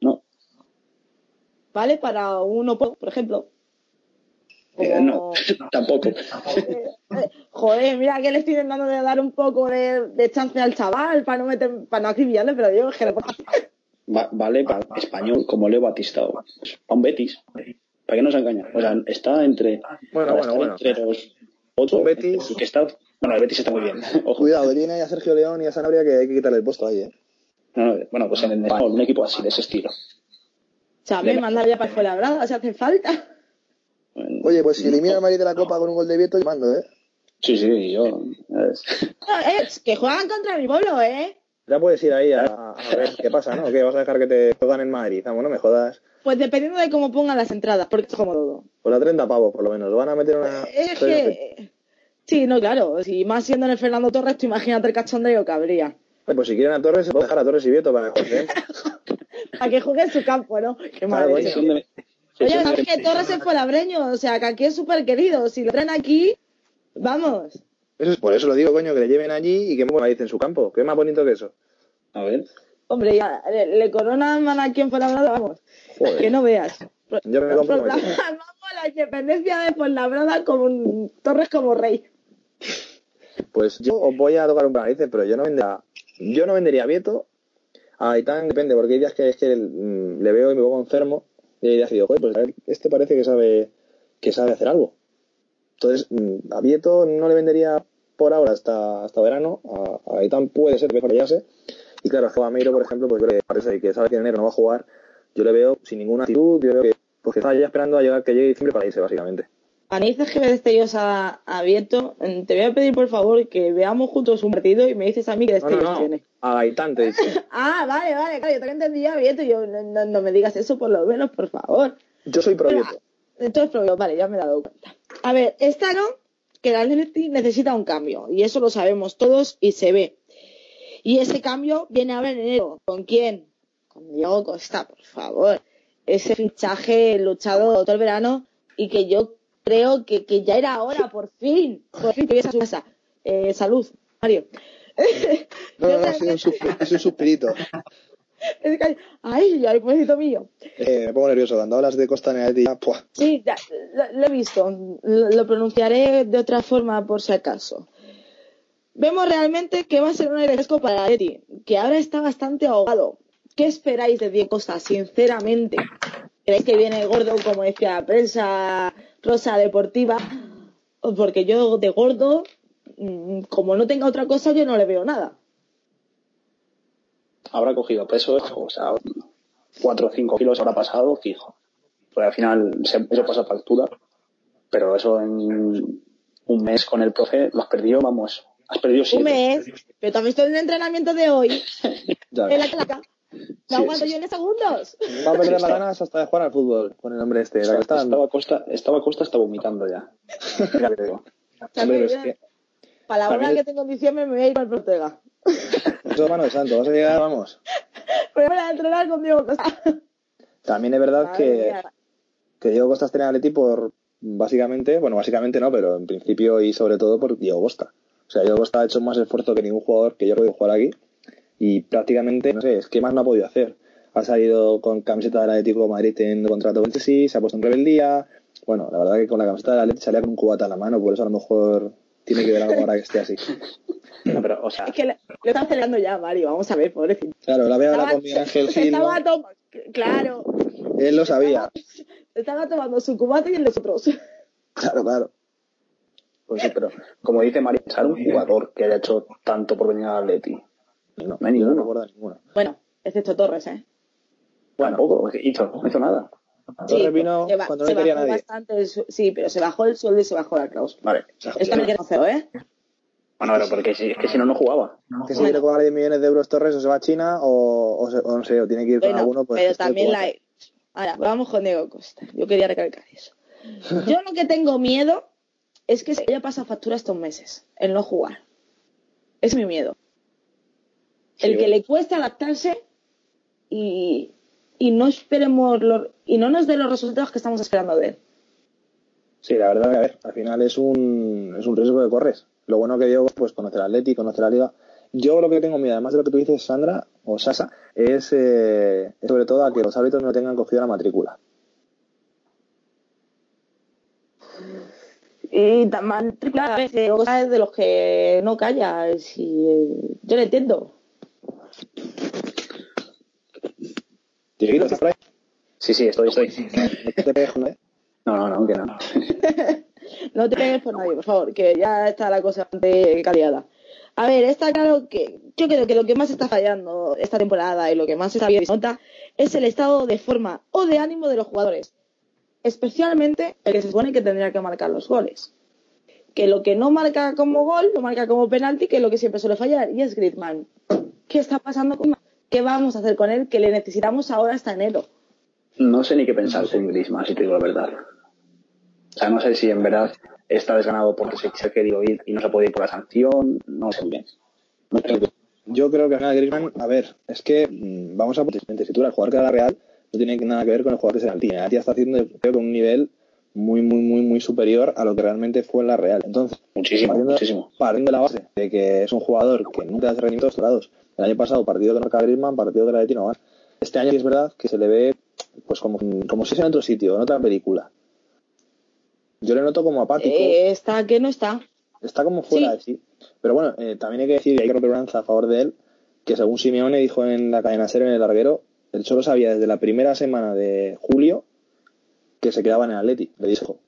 No, ¿Vale? Para uno, por por ejemplo. eh, no, tampoco. Eh, Joder, mira que le estoy intentando de dar un poco de, de chance al chaval para no meter, para no acribillarle, pero yo es que va- vale para español como Leo Batista o pues, para un Betis. ¿Para qué nos engañan? O sea, está entre, Bueno, bueno. entre los otros. Un Betis. que está, bueno, el Betis está muy bien. Ojo. Cuidado, tiene a Sergio León y a Sanabria que hay que quitarle el puesto ahí, ¿eh? No, no, bueno, pues en el español, un equipo así, de ese estilo. O sea, me manda ya para fuera brada, si hace falta. Oye, pues si elimina al Madrid de la Copa con un gol de Vieto, yo mando, ¿eh? Sí, sí, yo. es- No, es que juegan contra mi pueblo, ¿eh? Ya puedes ir ahí a, a ver qué pasa, ¿no? ¿Qué vas a dejar que te juegan en Madrid? Vamos, no me jodas. Pues dependiendo de cómo pongan las entradas, porque es como todo. Por la 30 pavos, por lo menos. Van a meter una... Es que... Sí, no, claro. Si más siendo en el Fernando Torres, tú imagínate el cachondeo que habría. Pues si quieren a Torres, se puede dejar a Torres y Vieto para mejor, ¿eh? A que juegue en su campo, ¿no? Qué madre. de- Oye, son es de- que Torres es fuelabreño, o sea, que aquí es súper querido. Si lo traen aquí, vamos. Eso es, por eso lo digo, coño, que le lleven allí y que me en su campo. ¿Qué más bonito que eso? A ver. Hombre, ya, le, le coronan aquí en Fuenlabrada, vamos. Joder. Que no veas. Yo me comprometo. Proclamamos la independencia de Fuenlabrada como un Torres como rey. Pues yo os voy a tocar un narices, pero yo no vendería, yo no vendería a Vieto. A Aitán depende, porque hay días que es que mm, le veo y me pongo enfermo. Y hay días que digo, joder, pues a ver, este parece que sabe, que sabe hacer algo. Entonces, mm, a Vieto no le vendería por ahora hasta, hasta verano. A, a Aitán puede ser que fallase. Y claro, a Joameiro, por ejemplo, pues creo que parece que sabe que en enero no va a jugar. Yo le veo sin ninguna actitud, yo veo que, pues que está ya esperando a llegar que llegue diciembre para irse, básicamente. Analices que destellos a, a Vieto, mm, te voy a pedir por favor que veamos juntos un partido y me dices a mí qué No, no, destellos no. tiene. A Aitán te dicho. Ah, vale, vale, claro, yo también entendía a Vieto y yo, no, no- no me digas eso por lo menos, por favor. Yo soy pro Vieto. Entonces, pero, vale, ya me he dado cuenta. A ver, esta no, que el Atleti necesita un cambio, y eso lo sabemos todos y se ve. Y ese cambio viene ahora en enero. ¿Con quién? Con Diego Costa, por favor. Ese fichaje luchado todo el verano y que yo creo que, que ya era hora, por fin, por fin que a su casa. Eh, salud, Mario. No, no, no, es un suspirito. Es que- ay, ay, pobrecito mío. Eh, me pongo nervioso. Cuando hablas de Costa ¡pua! Sí, ya, lo, lo he visto. Lo, lo pronunciaré de otra forma por si acaso. Vemos realmente que va a ser un aire fresco para Eti, que ahora está bastante ahogado. ¿Qué esperáis de Diego Costa, sinceramente? ¿Creéis que viene gordo, como decía la prensa rosa deportiva? Porque yo de gordo, mm, como no tenga otra cosa, yo no le veo nada. Habrá cogido peso, o sea, 4 o 5 kilos habrá pasado, fijo. Pues al final se- eso pasa factura, pero eso en un mes con el profe lo has perdido, vamos, has perdido Un siete. mes, pero también estoy en el entrenamiento de hoy, Ya en la claca. Sí, No aguanto sí, yo en segundos. Va a perder las ganas hasta de jugar al fútbol con el hombre este. La que está dando. Estaba Costa, estaba Costa está vomitando ya. Mira que te digo. Hombre, pero es que Para la hora que tengo en diciembre me voy a ir al Protega. Eso es mano de santo. Vas a llegar, vamos. Me voy a entrenar con Diego Costa. También es verdad Madre que, mía. que Diego Costa está en Atleti por, básicamente, bueno, básicamente no, pero en principio y sobre todo por Diego Costa. O sea, Diego Costa ha hecho más esfuerzo que ningún jugador que yo he podido jugar aquí y prácticamente, no sé, es que más no ha podido hacer. Ha salido con camiseta del Atlético de Madrid teniendo contrato con Chelsea, se ha puesto en rebeldía. Bueno, la verdad que con la camiseta del Atlético salía con un cubata en la mano, por eso a lo mejor tiene que ver algo ahora que esté así. No, pero, o sea, Es que le, le están acelerando ya, Mario. Vamos a ver, pobrecito. Claro, la veo ahora Estaba- con Miguel Ángel Gil, ¿no? estaba Claro. Él lo sabía. Estaba tomando su cubata y el de los otros. Claro, claro. pues sí, pero como dice María, pensar un jugador que haya hecho tanto por venir al Atleti. No, No hay yo no ninguno. recuerdo ninguno. Bueno, excepto Torres, ¿eh? Bueno, que hizo, no hizo nada. Torres vino se cuando no se le quería bajó nadie. bastante sí, pero se bajó el sueldo y se bajó la cláusula. Vale. Esto me queda feo, ¿eh? Bueno, pero porque si, es que si no, no jugaba. Que si quiere cobrar 10 millones de euros Torres o se va a China o, o, se- o no sé, o tiene que ir con Bueno, alguno. Pues, pero también la... Ahora, vamos con Diego Costa. Yo quería recalcar eso. Yo lo que tengo miedo es que se haya pasado factura estos meses, el no jugar. Es mi miedo. El Sí, que bueno. le cuesta adaptarse y, y no esperemos los, y no nos dé los resultados que estamos esperando de él. Sí, la verdad que a ver, al final es un, es un riesgo que corres. Lo bueno que Diego, pues conoce el Atleti, conoce la Liga. Yo lo que tengo miedo, además de lo que tú dices, Sandra, o Sasa, es, eh, sobre todo a que los árbitros no tengan cogida la matrícula. Y también a veces es de los que no calla. Si, eh, yo le entiendo. ¿estás por ahí? Sí, sí, estoy, estoy. No. No, no, no, que no. No te pegues por nadie, por favor, que ya está la cosa bastante caliada. A ver, está claro que yo creo que lo que más está fallando esta temporada y lo que más está bien nota es el estado de forma o de ánimo de los jugadores. Especialmente el que se supone que tendría que marcar los goles. Que lo que no marca como gol, lo marca como penalti, que es lo que siempre suele fallar, y es Griezmann. ¿Qué está pasando con? ¿Qué vamos a hacer con él? Que le necesitamos ahora hasta enero. No sé ni qué pensar con Griezmann, si te digo la verdad. O sea, no sé si en verdad está desganado porque se, se ha querido ir y no se puede ir por la sanción. No sé bien. No sé. Yo creo que final Griezmann, a ver, es que mm, vamos a en tesitura, el jugador que da la Real no tiene nada que ver con el jugador que es el. El Alti está haciendo, creo que un nivel muy, muy, muy, muy superior a lo que realmente fue en la Real. Entonces, Muchísimo, partiendo, muchísimo. partiendo de la base de que es un jugador que nunca hace rendimientos dorados. El año pasado, partido que marca Griezmann, partido que la de no gana. Este año es verdad que se le ve pues como, como si fuese en otro sitio, en otra película. Yo le noto como apático. Eh, está que no está. Está como fuera Sí. de sí. Pero bueno, eh, también hay que decir, y hay que lanza a favor de él, que según Simeone dijo en la cadena Ser en el larguero, él solo sabía desde la primera semana de julio que se quedaba en el Atleti, le dijo.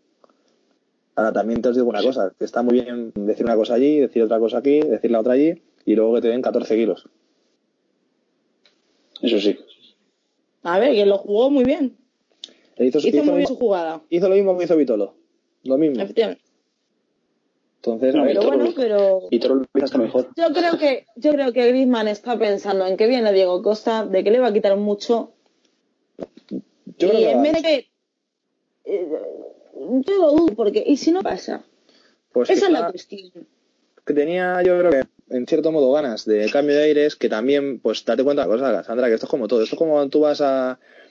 Ahora también te os digo una cosa, que está muy bien decir una cosa allí, decir otra cosa aquí, decir la otra allí, y luego que te den 14 kilos. Eso sí. A ver, que lo jugó muy bien. Hizo, Hizo hizo muy bien su jugada. hizo lo mismo que hizo Vitolo. Lo mismo. Efectivamente. Entonces, No, Pero Vitolo bueno, lo- pero Y todo lo hasta mejor. yo creo que yo creo que Griezmann está pensando en que viene Diego Costa, de que le va a quitar mucho yo creo y que en vez de eh, yo lo dudo porque y si no pasa pues esa es la cuestión que tenía yo creo que en cierto modo ganas de cambio de aires que también pues date cuenta de una cosa Sandra que esto es como todo esto es como cuando tú vas a qué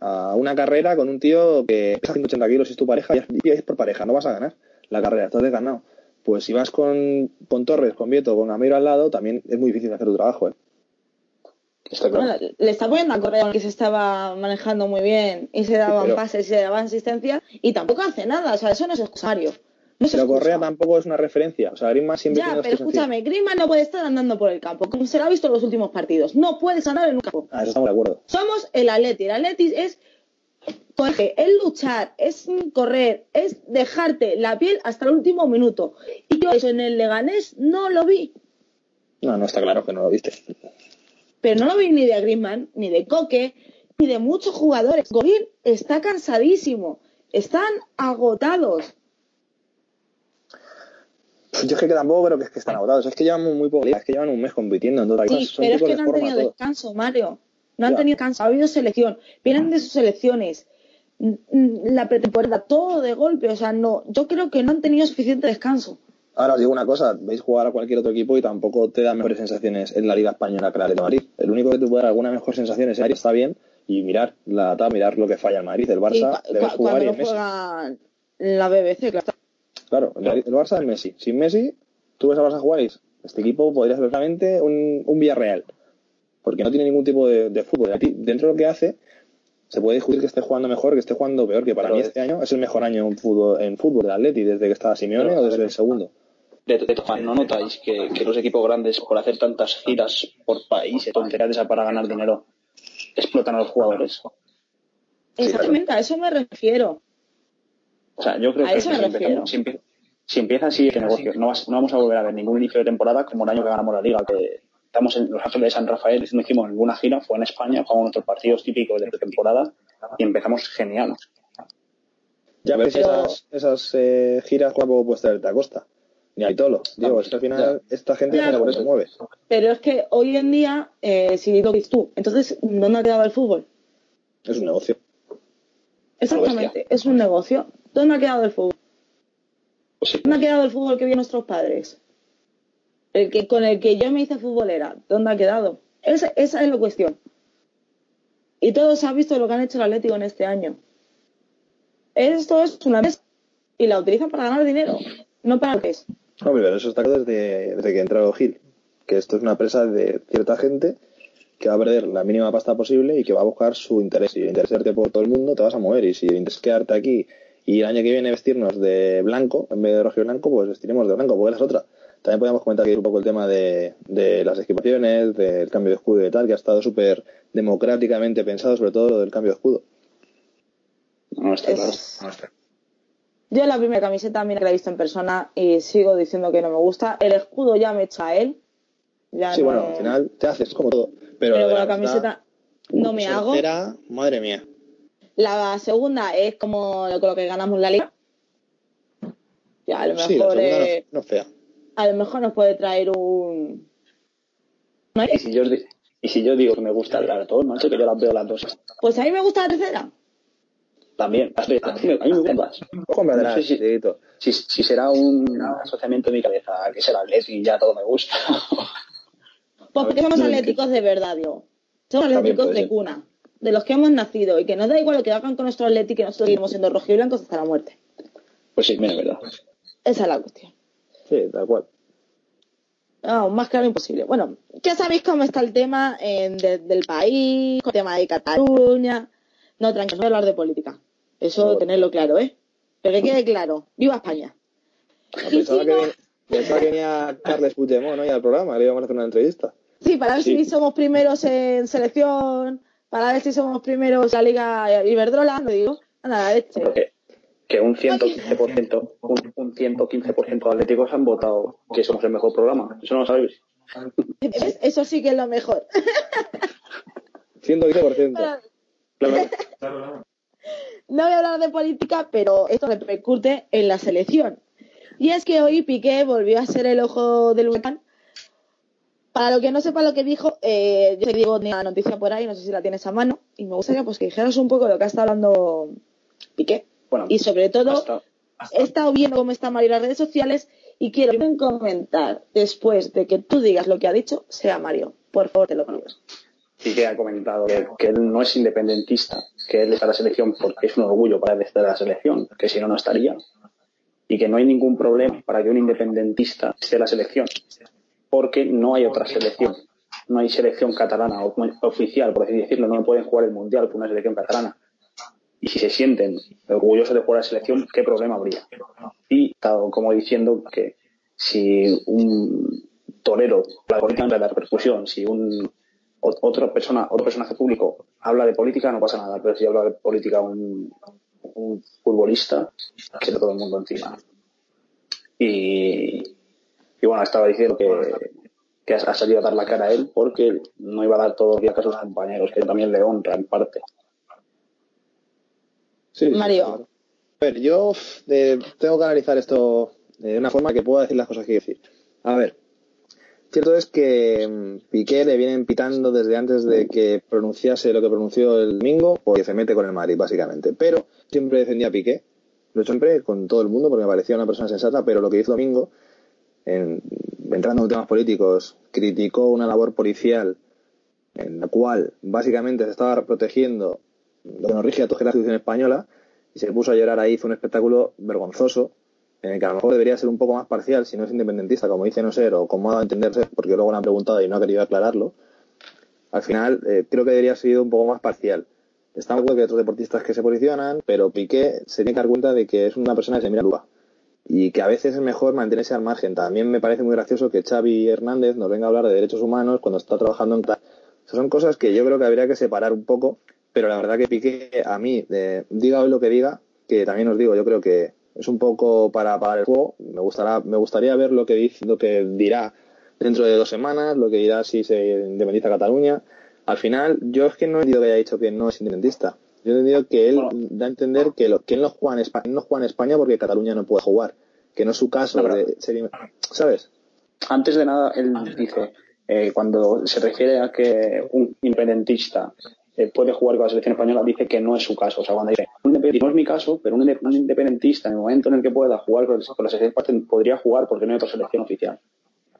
a una carrera con un tío que pesa 180 kilos y es tu pareja y es, por pareja no vas a ganar la carrera estás desganado pues si vas con, con Torres con Vieto con Gamiro al lado también es muy difícil hacer tu trabajo ¿eh? Está claro. Bueno, le está poniendo a correr que se estaba manejando muy bien y se daban pero- pases y se daban asistencia y tampoco hace nada, o sea, eso no es excusario. No pero. Correa tampoco es una referencia o sea Griezmann siempre Ya, tiene pero escúchame, Griezmann no puede estar andando por el campo, como se lo ha visto en los últimos partidos. No puedes andar en un campo. ah eso estamos de acuerdo Somos el Atleti. El Atleti es coge, es luchar, es correr, es dejarte la piel hasta el último minuto. Y yo eso en el Leganés no lo vi. no no está claro que no lo viste Pero no lo vi ni de Griezmann, ni de Coque, ni de muchos jugadores. Godín está cansadísimo. Están agotados. Yo es que tampoco creo que es que están agotados es que llevan muy, muy poco es que llevan un mes compitiendo entonces Sí, son pero es que no han tenido descanso, Mario. No han Ya. tenido descanso. Ha habido selección. Vienen de sus selecciones. La pretemporada, todo de golpe. O sea, no. Yo creo que no han tenido suficiente descanso. Ahora os digo una cosa, veis jugar a cualquier otro equipo y tampoco te da mejores sensaciones en la Liga Española que la de Madrid. El único que te puede dar alguna mejor sensación es Ari, está bien, y mirar la mirar lo que falla el Madrid, el Barça, cu- le ves cu- jugar cuando y no Messi. juega la BBC, claro. Claro, el, Barça es Messi. Sin Messi, tú ves al Barça jugar y este equipo podría ser perfectamente un, un Villarreal. Porque no tiene ningún tipo de, de fútbol. Aquí, dentro de lo que hace, se puede discutir que esté jugando mejor, que esté jugando peor, que para Pero mí este año es el mejor año en fútbol, en fútbol del Atleti, desde que estaba Simeone Pero, o desde el segundo. De, de todas ¿no notáis que, que los equipos grandes, por hacer tantas giras por país, tonterías esas para ganar dinero, explotan a los jugadores? Exactamente, a eso me refiero. O sea, yo creo A que eso si, empezamos- si si empieza así este negocio, no, vas- no vamos a volver a ver ningún inicio de temporada como el año que ganamos la liga, que estamos en Los Ángeles de San Rafael, no hicimos ninguna gira, fue en España, jugamos nuestros partidos típicos de pretemporada y empezamos genial. Ya, Pero- esas, esas eh, giras tampoco puedes traerte a costa. Ni a Itolo. Digo, es que al final esta gente por eso mueve. Pero es que hoy en día, eh, si lo dices tú, entonces, ¿dónde ha quedado el fútbol? Es un negocio. Exactamente, es un negocio. ¿Dónde ha quedado el fútbol? Pues ¿Dónde ha quedado el fútbol que vieron nuestros padres? El que con el que yo me hice futbolera, ¿dónde ha quedado? Esa, esa es la cuestión. Y todos han visto lo que han hecho el Atlético en este año. Esto es una mesa y la utilizan para ganar dinero, no para lo que es. No, pero eso está claro desde, desde que entró Gil. Que esto es una empresa de cierta gente que va a perder la mínima pasta posible y que va a buscar su interés. Si el interés es verte por todo el mundo, te vas a mover. Y si interés quedarte aquí y el año que viene vestirnos de blanco, en vez de rojo y blanco, pues vestiremos de blanco, porque esa es otra. también podríamos comentar un poco el tema de, de las equipaciones, del cambio de escudo y tal, que ha estado súper democráticamente pensado, sobre todo lo del cambio de escudo. No está Es- claro. No está. Yo la primera camiseta, mira que la he visto en persona y sigo diciendo que no me gusta. El escudo ya me echa a él. Ya Sí, no- bueno, al final te haces como todo. Pero, con la camiseta no me hago. madre mía. La segunda es como lo- con lo que ganamos la liga. Ya, a lo Sí, la mejor, segunda eh, no, no es fea. a lo mejor nos puede traer un. ¿No Y si yo, y si yo digo que me gusta las dos, macho, que yo las veo las dos Pues a mí me gusta la tercera. también. A mí me a mí me gustan las. Ojo en No sé si, Dieguito. si, si será un asociamiento de mi cabeza, que será Atleti y ya todo me gusta. Pues porque somos no, atléticos de verdad, digo. Somos También atléticos de ser. cuna. De los que hemos nacido. Y que nos da igual lo que hagan con nuestro atleti, que nosotros seguimos siendo rojiblancos hasta la muerte. Pues sí, mira, es verdad. Esa es la cuestión. Sí, tal cual. No, más claro imposible. Bueno, ya sabéis cómo está el tema eh, de- del país, el tema de Cataluña. No, tranquilos, no voy a hablar de política. Eso No. tenerlo claro, ¿eh? Pero que quede claro. ¡Viva España! Y Pensaba si que, no- ven- pensaba que venía Carles Puigdemont hoy al programa, le íbamos a hacer una entrevista. Sí, para ver Sí. si somos primeros en selección, para ver si somos primeros la Liga Iberdrola, lo digo. Anda, la leche. Porque que un 115%, un, un 115% de atléticos han votado que somos el mejor programa. Eso no lo sabéis. Eso sí que es lo mejor. 115%. Claro. No voy a hablar de política, pero esto repercute en la selección. Y es que hoy Piqué volvió a ser el ojo del huracán. Para lo que no sepa lo que dijo, eh, yo te digo una noticia por ahí, no sé si la tienes a mano, y me gustaría pues que dijeras un poco de lo que ha estado hablando Piqué. Bueno, Y sobre todo, hasta- he estado viendo cómo está Mario en las redes sociales y quiero comentar después de que tú digas lo que ha dicho, sea Mario. Por favor, te lo pido. que ha comentado que, que él no es independentista, que él está en la selección porque es un orgullo para él estar en la selección, que si no, no estaría. Y que no hay ningún problema para que un independentista esté en la selección, porque no hay otra selección. No hay selección catalana oficial, por así decirlo, no pueden jugar el mundial con una selección catalana. Y si se sienten orgullosos de jugar a la selección, ¿qué problema habría? Y como diciendo que si un torero, la política no da repercusión, si un ot- otra persona, otro personaje público habla de política, no pasa nada, pero si habla de política un, un futbolista, que todo el mundo encima. Y, y bueno, estaba diciendo que, que ha salido a dar la cara a él porque no iba a dar todo el día a sus compañeros, que también le honra en parte. Sí, Mario. A ver, yo eh, tengo que analizar esto de una forma que pueda decir las cosas que quiero decir. A ver, cierto es que mm, Piqué le vienen pitando desde antes de que pronunciase lo que pronunció el domingo, porque se mete con el Madrid, básicamente. Pero siempre defendía a Piqué, lo he hecho siempre con todo el mundo porque me parecía una persona sensata, pero lo que hizo el domingo, en- entrando en temas políticos, criticó una labor policial en la cual básicamente se estaba protegiendo lo que nos rige a toda la Constitución española y se puso a llorar ahí, hizo un espectáculo vergonzoso en el que a lo mejor debería ser un poco más parcial si no es independentista, como dice no ser o como ha dado a entenderse, porque luego le han preguntado y no ha querido aclararlo. Al final eh, creo que debería sido un poco más parcial. Está muy que otros deportistas que se posicionan, pero Piqué se tiene que dar cuenta de que es una persona que se mira y que a veces es mejor mantenerse al margen. También me parece muy gracioso que Xavi Hernández nos venga a hablar de derechos humanos cuando está trabajando en... O son cosas que yo creo que habría que separar un poco, pero la verdad que Piqué, a mí, eh, diga hoy lo que diga, que también os digo, yo creo que es un poco para apagar el juego. Me gustará, me gustaría ver lo que dice, lo que dirá dentro de dos semanas, lo que dirá si se independiza Cataluña. Al final, yo es que no he entendido que haya dicho que no es independentista. Yo he entendido que él Bueno. da a entender que, lo, que él no juega, en España, no juega en España porque Cataluña no puede jugar. Que no es su caso La de ser- ¿Sabes? Antes de nada, él dice, eh, cuando se refiere a que un independentista eh, puede jugar con la selección española, dice que no es su caso. O sea, cuando dice, no es mi caso, pero un, inde- un independentista en el momento en el que pueda jugar con, con la selección española, podría jugar porque no hay otra selección oficial.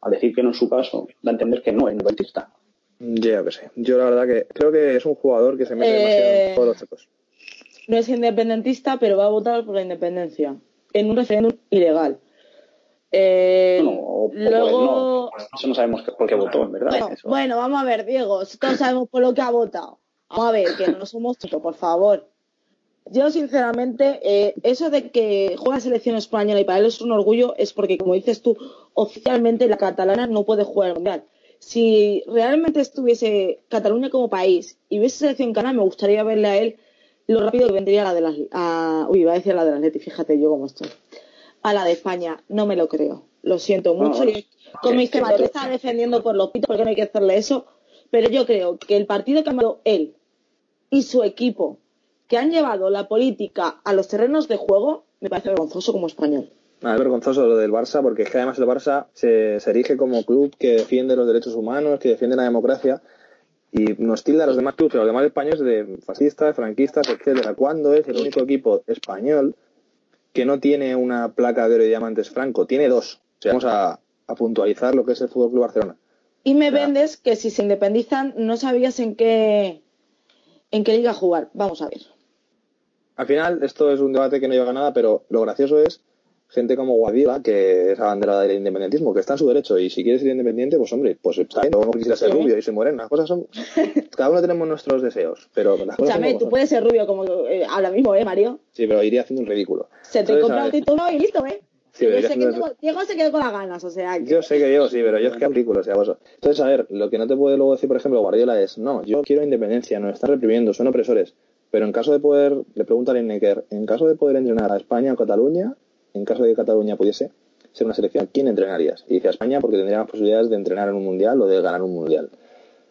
Al decir que no es su caso, da a entender que no es independentista. Yo que sé. Yo la verdad que creo que es un jugador que se mete Eh, demasiado en todos los chicos. No es independentista, pero va a votar por la independencia en un referéndum ilegal. Eh, Bueno, o- o luego, no. Eso no sabemos por qué votó, en verdad. bueno, Eso. bueno, vamos a ver, Diego, todos sabemos por lo que ha votado. Vamos a ver, que no somos tontos, por favor. Yo, sinceramente, eh, eso de que juega selección española y para él es un orgullo es porque, como dices tú, oficialmente la catalana no puede jugar el mundial. Si realmente estuviese Cataluña como país y hubiese selección cana, me gustaría verle a él lo rápido que vendría la de las. A, uy, iba a decir la de las Leti, fíjate yo cómo estoy. A la de España, no me lo creo. Lo siento mucho. No, como dice Madrid está defendiendo por los pitos porque no hay que hacerle eso. Pero yo creo que el partido que ha ganado él y su equipo que han llevado la política a los terrenos de juego me parece vergonzoso como español. Es vergonzoso lo del Barça, porque es que además el Barça se, se erige como club que defiende los derechos humanos, que defiende la democracia, y nos tilda a los demás clubes, a los demás españoles de fascistas, franquistas, etcétera. Cuando es el único equipo español que no tiene una placa de oro y diamantes franco, tiene dos. O sea, vamos a, a puntualizar lo que es el Fútbol Club Barcelona. Y me O sea, vendes que si se independizan no sabías en qué en qué liga jugar. Vamos a ver. Al final, esto es un debate que no lleva a nada, pero lo gracioso es gente como Guardiola, que es abanderada del independentismo, que está en su derecho, y si quieres ser independiente, pues hombre, pues está bien, como quisiera ser rubio y ser moreno, las cosas son... Cada uno tenemos nuestros deseos, pero las cosas como tú son. puedes ser rubio como eh, ahora mismo, ¿eh, Mario? Sí, pero iría haciendo un ridículo. Se te compra un título y listo, ¿eh? Sí, Yo sé que Diego, Diego se quedó con las ganas, o sea, que- Yo sé que Diego sí, pero yo es que aplico, o sea, vos. Entonces, a ver, lo que no te puede luego decir, por ejemplo, Guardiola es, no, yo quiero independencia, nos están reprimiendo, son opresores. Pero en caso de poder, le pregunta a Lineker, en caso de poder entrenar a España o Cataluña, en caso de que Cataluña pudiese ser una selección, ¿a quién entrenarías? Y dice a España porque tendría más posibilidades de entrenar en un mundial o de ganar un mundial.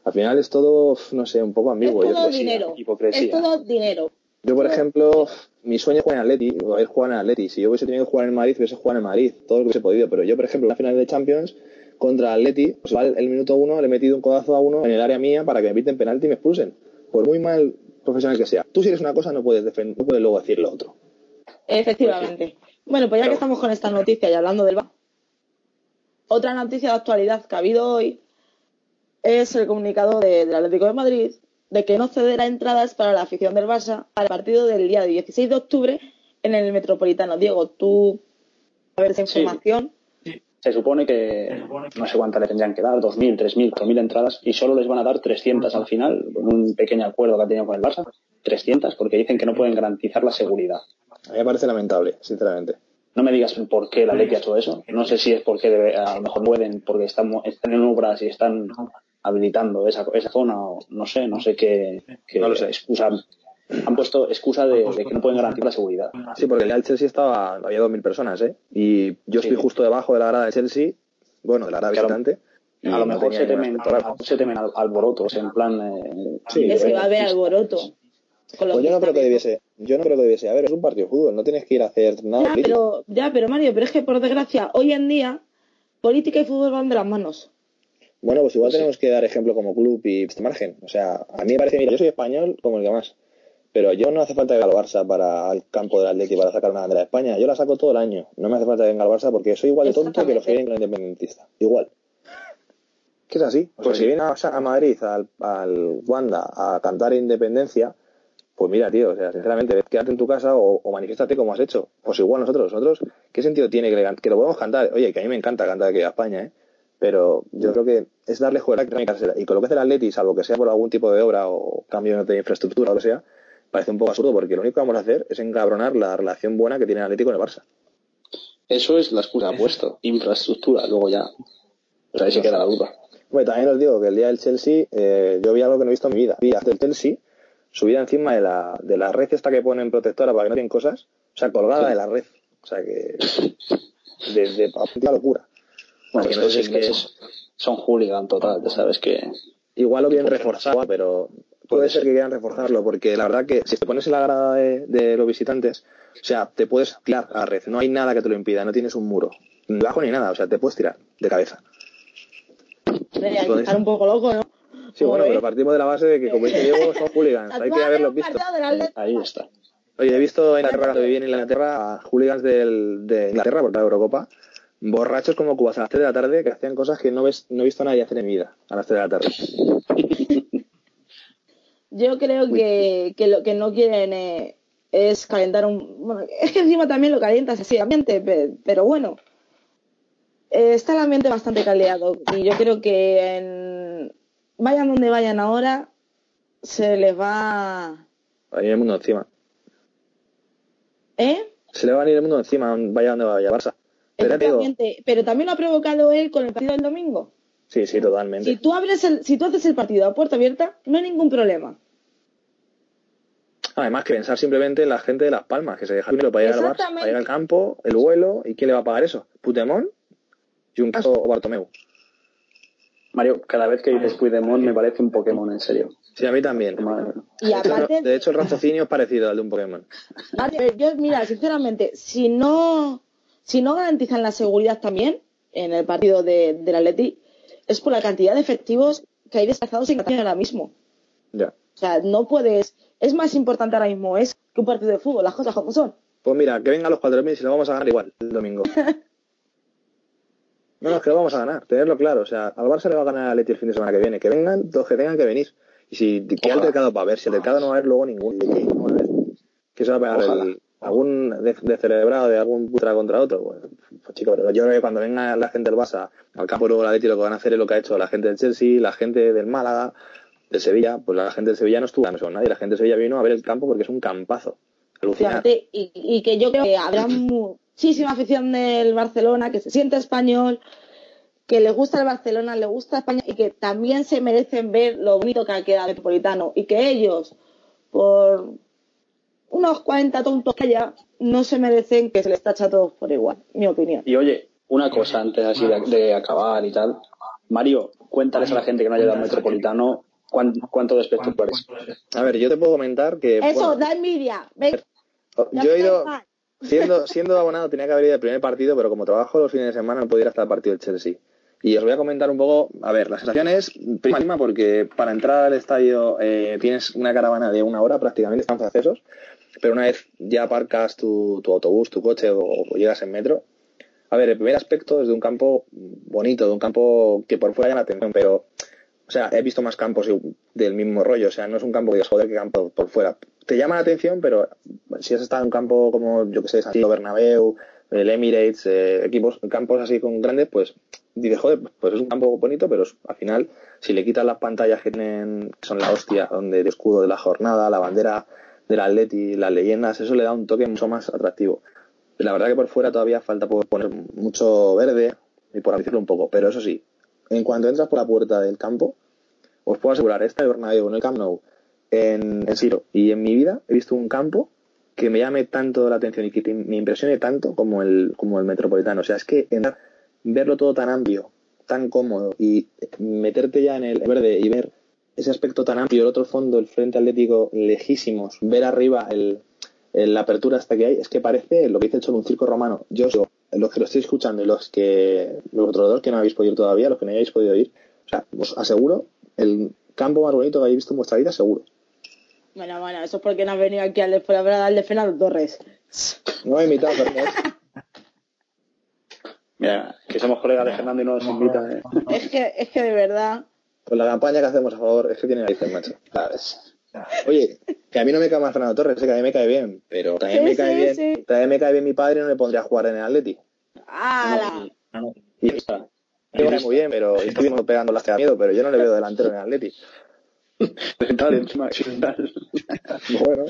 Al final es todo, no sé, un poco es ambiguo. Yo, todo dinero. hipocresía. Es todo dinero. Yo, por ejemplo, mi sueño es jugar en Atleti, o haber jugado en Atleti. Si yo hubiese tenido que jugar en Madrid, hubiese jugado en Madrid, todo lo que hubiese podido. Pero yo, por ejemplo, en la final de Champions contra Atleti, pues el minuto uno le he metido un codazo a uno en el área mía para que me piten penalti y me expulsen. Por muy mal profesional que sea. Tú si eres una cosa no puedes defender, no puedes luego decir lo otro. Efectivamente. Bueno, pues ya que estamos con esta noticia y hablando del VAR, otra noticia de actualidad que ha habido hoy es el comunicado de- del Atlético de Madrid de que no cederá entradas para la afición del Barça al partido del día 16 de octubre en el Metropolitano. Diego, tú, a ver esa Sí. información. Se supone que no sé cuántas le tendrían que dar, 2.000, 3.000, 4.000 entradas y solo les van a dar 300 al final, con un pequeño acuerdo que ha tenido con el Barça. 300 porque dicen que no pueden garantizar la seguridad. A mí me parece lamentable, sinceramente. No me digas por qué la Leti ha hecho eso. No sé si es porque debe- a lo mejor pueden, porque están, están en obras y están habilitando esa, esa zona o no sé, no sé qué, qué No lo sé. excusa. Han puesto excusa de, de que no pueden garantizar la seguridad. Sí, porque el día del Chelsea estaba, había 2.000 personas, ¿eh? Y yo Sí. estoy justo debajo de la grada del Chelsea, bueno, de la grada Claro. visitante. y A lo no temen, a lo mejor se temen al- alborotos, en plan. eh, Sí, es que va a haber alboroto. con Pues yo no creo que debiese, yo no creo que debiese. A ver, es un partido de fútbol, no tienes que ir a hacer nada Ya, político. pero, ya, pero Mario, pero es que por desgracia, hoy en día, política y fútbol van de las manos. Bueno, pues igual Pues sí. tenemos que dar ejemplo como club y este margen. O sea, a mí me parece, mira, yo soy español como el que más. Pero yo no hace falta que venga el Barça para el campo del Atleti para sacar una bandera de España. Yo la saco todo el año. No me hace falta que venga el Barça porque soy igual de tonto que los que vienen con el independentista. Igual. Que es así. O sea, Pues si sí. viene a, a Madrid, al, al Wanda, a cantar independencia, pues mira, tío, o sea, sinceramente, quédate en tu casa o, o manifiéstate como has hecho. Pues igual nosotros, nosotros, ¿qué sentido tiene que, le- que lo podemos cantar? Oye, que a mí me encanta cantar aquí a España, ¿eh? Pero yo creo que es darle juego a la casera. Y con lo que hace el Atleti, salvo que sea por algún tipo de obra o cambio de infraestructura o lo que sea, parece un poco absurdo porque lo único que vamos a hacer es encabronar la relación buena que tiene el Atleti con el Barça. Eso es la excusa puesto. Infraestructura, luego ya. Pues ahí se queda la duda. Bueno, también os digo que el día del Chelsea, eh, yo vi algo que no he visto en mi vida. Vi hasta el Chelsea subida encima de la, de la red esta que ponen protectora para que no tienen cosas, o sea, colgada de la red. O sea que. De, de auténtica locura. Bueno, estos no sé si es que- son hooligan total, ya sabes que. Igual lo quieren reforzar, pero puede ser que quieran reforzarlo, porque la verdad que si te pones en la grada de, de los visitantes, o sea, te puedes tirar a la red, no hay nada que te lo impida, no tienes un muro, ni bajo ni nada, o sea, te puedes tirar de cabeza. Que Pues- estar un poco loco, ¿no? Sí, bueno, pero partimos de la base de que, como dice Diego, son hooligans, hay que haberlos visto. Ahí está. Oye, he visto en Inglaterra, cuando viví en Inglaterra, a hooligans del, de Inglaterra, por la Eurocopa, borrachos como cubas a las 3 de la tarde, que hacían cosas que no, ves, no he visto a nadie hacer en mi vida a las 3 de la tarde. Yo creo que, que lo que no quieren eh, es calentar un... Bueno, es que encima también lo calientas así ambiente, pe- pero bueno. Eh, está el ambiente bastante caldeado y yo creo que en- vayan donde vayan ahora se les va... Ahí en el mundo encima. ¿Eh? Se le va a venir el mundo encima, vaya donde vaya Barça. Pero digo-. Pero también lo ha provocado él con el partido del domingo. sí, sí, totalmente. Si tú abres el, si tú haces el partido a puerta abierta, no hay ningún problema. Además que pensar simplemente en la gente de Las Palmas, que se deja dinero para ir al para ir al campo, el vuelo, ¿y quién le va a pagar eso? ¿Putemón? ¿Juncas o Bartomeu? Mario, cada vez que dices Puigdemont me parece un Pokémon, en serio. Sí, a mí también. Madre. Y aparte, De hecho, el raciocinio es parecido al de un Pokémon. aparte, yo, mira, sinceramente, si no, si no garantizan la seguridad también en el partido de, del Atleti, es por la cantidad de efectivos que hay desplazados en Cataluña ahora mismo. Ya. O sea, no puedes. Es más importante ahora mismo es que un partido de fútbol, las cosas como son. Pues mira, que vengan los 4.000 y lo vamos a ganar igual el domingo. No, no, es que lo vamos a ganar, tenerlo claro. O sea, al Barça le va a ganar a Leti el fin de semana que viene. Que vengan los que tengan que venir. Y si que Ojalá. altercado para ver, si el altercado no va a haber luego ningún. ¿de qué? A. ¿Qué se va a pegar? Ojalá. El, ¿Algún de, de celebrado de algún putra contra otro? Pues, pues chico, pero yo creo que cuando venga la gente del Barça al campo luego la Leti lo que van a hacer es lo que ha hecho la gente del Chelsea, la gente del Málaga, del Sevilla. Pues la gente del Sevilla no estuvo con nadie. La gente del Sevilla vino a ver el campo porque es un campazo. Y, y que yo creo que habrá muchísima afición del Barcelona que se siente español, que le gusta el Barcelona, le gusta España y que también se merecen ver lo bonito que ha quedado el Metropolitano y que ellos, por unos 40 tontos que haya, no se merecen que se les tacha a todos por igual, mi opinión. Y oye, una cosa antes así de, de acabar y tal. Mario, cuéntales a la gente que no ha llegado al Metropolitano cuán- cuánto de espectaculares. A ver, yo te puedo comentar que. Eso, bueno, da envidia. Ven, yo he ido. mal. Siendo, siendo abonado tenía que haber ido al primer partido, pero como trabajo los fines de semana no podía ir hasta el partido del Chelsea. Y os voy a comentar un poco, a ver, la sensación es prima porque para entrar al estadio eh, tienes una caravana de una hora prácticamente, están accesos, pero una vez ya aparcas tu, tu autobús, tu coche o, llegas en metro, a ver, el primer aspecto es de un campo bonito, de un campo que por fuera llama la atención, pero, o sea, he visto más campos del mismo rollo, o sea, no es un campo que digas, joder, qué campo por fuera. Te llama la atención, pero si has estado en un campo como, yo que sé, San Siro, Bernabéu, el Emirates, eh, equipos, campos así con grandes, pues dices, joder, pues es un campo bonito, pero al final, si le quitas las pantallas que tienen, que son la hostia, donde el escudo de la jornada, la bandera del Atleti, las leyendas, eso le da un toque mucho más atractivo. La verdad que por fuera todavía falta poner mucho verde y por ambiciarlo un poco, pero eso sí, en cuanto entras por la puerta del campo, os puedo asegurar, esta de Bernabéu, en el Camp Nou, en, en Siro, y en mi vida he visto un campo que me llame tanto la atención y que me impresione tanto como el, como el Metropolitano. O sea, es que entrar, verlo todo tan amplio, tan cómodo y meterte ya en el verde y ver ese aspecto tan amplio, el otro fondo, el frente atlético lejísimos, ver arriba el, la apertura hasta que hay, es que parece lo que dice el un circo romano. Yo digo, los que lo estéis escuchando y los que, los otros dos que no habéis podido ir todavía, los que no hayáis podido ir, o sea, os aseguro, el campo más bonito que hayáis visto en vuestra vida, seguro. Bueno, bueno, eso es porque no has venido aquí al de, por hablar al de Fernando Torres. No me he invitado, Fernández. Mira, que somos colegas de Fernando y no nos invita. eh. Es que, es que de verdad. Pues la campaña que hacemos a favor es que tiene narices, macho. ¿Sabes? Oye, que a mí no me cae mal Fernando Torres, que a mí me cae bien, pero también Sí, me cae sí, bien, sí. también me cae bien mi padre y no le pondría a jugar en el Atleti. ¡Hala! No, no, Y ahí está. me cae muy bien, pero estuvimos pegando las que da miedo, pero yo no le veo delantero en el Atleti. Tal, encima. Bueno,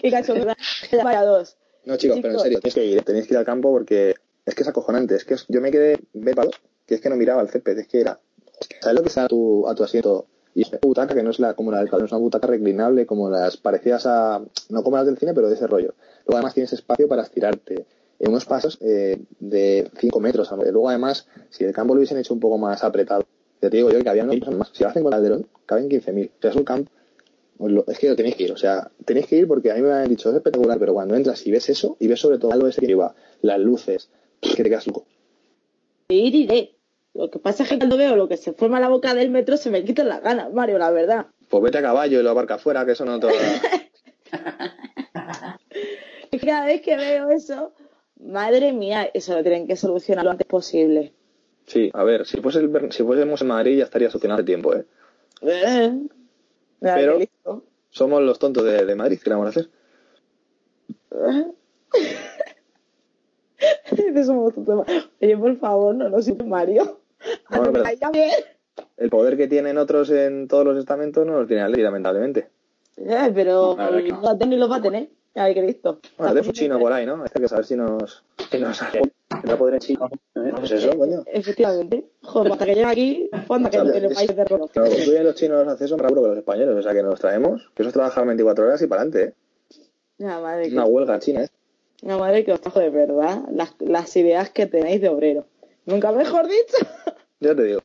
¡Qué cachondad! Vaya dos. no chicos, pero en serio, tenéis que ir, tenéis que ir al campo porque es que es acojonante, es que es- yo me quedé vepado, que es que no miraba el césped, es que era, ¿sabes lo que está a tu, a tu asiento? Y es una butaca que no es la, como la del es una butaca reclinable como las parecidas a, no como las del cine, pero de ese rollo. Luego además tienes espacio para estirarte en unos pasos eh, de 5 metros. Luego además, si el campo lo hubiesen hecho un poco más apretado, ya te digo yo que había unos más. Si lo hacen con Calderón, caben 15.000. O sea, es un campo, os lo- es que lo tenéis que ir. O sea, tenéis que ir porque a mí me han dicho, es espectacular, pero cuando entras y ves eso, y ves sobre todo algo ese que lleva, las luces, que te quedas loco. Ir iré. Lo que pasa es que cuando veo lo que se forma la boca del metro se me quitan las ganas, Mario, la verdad. Pues vete a caballo y lo abarca afuera, que eso no te cada vez que veo eso, madre mía, eso lo tienen que solucionar lo antes posible. Sí, a ver, si, fuese el si fuésemos en Madrid ya estaría solucionado hace tiempo, ¿eh? Eh, Pero- listo. Somos los tontos de, de Madrid, ¿qué le vamos a hacer? Dices, somos tontos. Oye, por favor, no nos sirve Mario. No. El poder que tienen otros en todos los estamentos no los tiene Atleti, lamentablemente. Eh, pero La no. va a tener y los va a tener. Cristo. Bueno, tenemos un chino por ahí, ¿no? Hay que saber si nos, si nos sale. No podré chino. ¿eh? Pues eso, coño. Efectivamente. Joder, hasta que llegue aquí, fonda que en el país de. Claro, construyen los chinos los accesos más que los españoles, o sea que nos traemos, que eso es trabajar 24 horas y para adelante, ¿eh? La madre que, Una huelga china, ¿eh? la madre que os trajo de verdad las, las ideas que tenéis de obrero. Nunca mejor dicho. Ya te digo.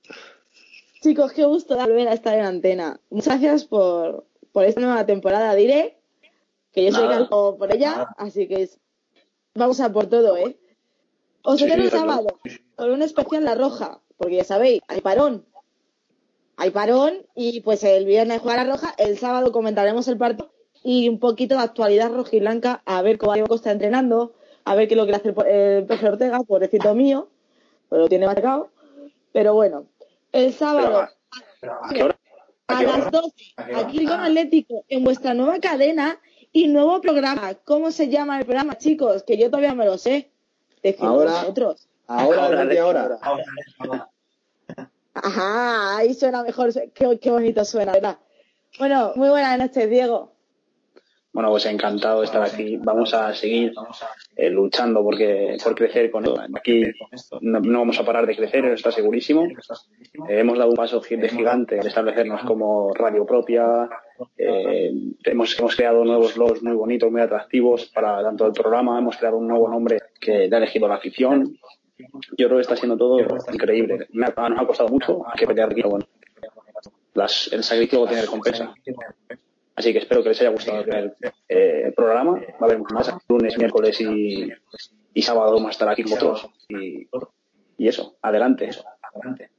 Chicos, qué gusto volver a estar en antena. Muchas gracias por, por esta nueva temporada. Diré que yo soy calco por ella, Nada. así que es- vamos a por todo, ¿eh? Os Sí, el sábado con un especial La Roja, porque ya sabéis, hay parón. Hay parón y pues el viernes juega La Roja, el sábado comentaremos el partido y un poquito de actualidad roja y blanca, a ver cómo Diego está entrenando, a ver qué es lo que le hace el, el profe Ortega, pobrecito mío, pues lo tiene marcado. Pero bueno, el sábado Pero, ¿a? ¿A las hora? 12, ¿A qué hora? aquí con Atlético, en vuestra nueva cadena y nuevo programa. ¿Cómo se llama el programa, chicos? Que yo todavía me lo sé. Ahora- vosotros. Ahora. Ahora, ahora. Ajá, ahí suena mejor. Qué, qué bonito suena, ¿verdad? Bueno, muy buenas noches, Diego. Bueno, pues encantado de estar aquí. Vamos a seguir eh, luchando porque, por crecer con esto. Aquí no, no vamos a parar de crecer, eso está segurísimo. Eh, hemos dado un paso de gigante al establecernos como radio propia. Eh, hemos, hemos creado nuevos logos muy bonitos, muy atractivos para tanto el programa. Hemos creado un nuevo nombre que le ha elegido la afición. Yo creo que está siendo todo increíble. Me ha, nos ha costado mucho que pelear aquí, bueno. Las, el sacrificio tiene recompensa. Así que espero que les haya gustado el primer eh, programa. Va a haber más lunes, miércoles y, y sábado vamos a estar aquí con vosotros. Y, y eso, adelante, eso, adelante.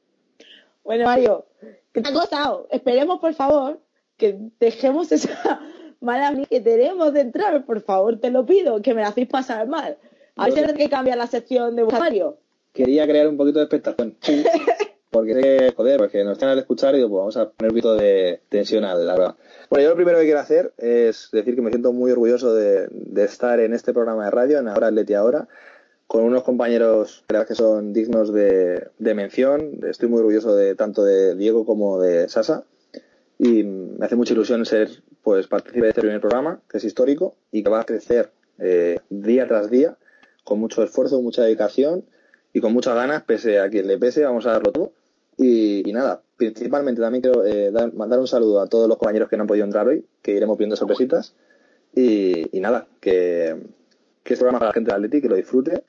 Bueno, Mario, ¿qué te ha costado? Esperemos, por favor, que dejemos esa mala mía que tenemos de entrar. Por favor, te lo pido, que me la hacéis pasar mal. A ver si hay que cambiar la sección de Mario. Quería crear un poquito de expectación. Porque sé que, joder, porque nos están al escuchar y digo, pues vamos a poner un poquito de tensión a la verdad. Bueno, yo lo primero que quiero hacer es decir que me siento muy orgulloso de, estar en este programa de radio, en Ahora Atleti Ahora, con unos compañeros que son dignos de, de mención. Estoy muy orgulloso de tanto de Diego como de Sasa. Y me hace mucha ilusión ser pues partícipe de este primer programa, que es histórico y que va a crecer eh, día tras día, con mucho esfuerzo, mucha dedicación y con muchas ganas, pese a quien le pese, vamos a darlo todo. Y, nada, principalmente también quiero eh, dar- mandar un saludo a todos los compañeros que no han podido entrar hoy, que iremos viendo sorpresitas. Y, nada, que, que este programa para la gente de Atleti, que lo disfrute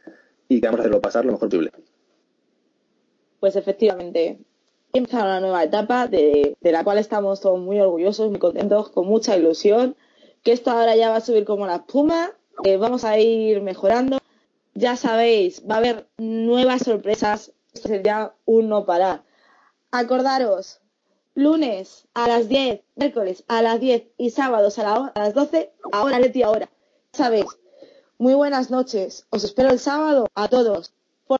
y que vamos a hacerlo pasar lo mejor posible. Pues efectivamente, empieza una nueva etapa de, la cual estamos todos muy orgullosos, muy contentos, con mucha ilusión, que esto ahora ya va a subir como la espuma, que vamos a ir mejorando. Ya sabéis, va a haber nuevas sorpresas, sería un no parar. Acordaros, lunes a las 10, miércoles a las 10 y sábados a, la a las 12, ahora Leti ahora. Sabéis, muy buenas noches, os espero el sábado a todos.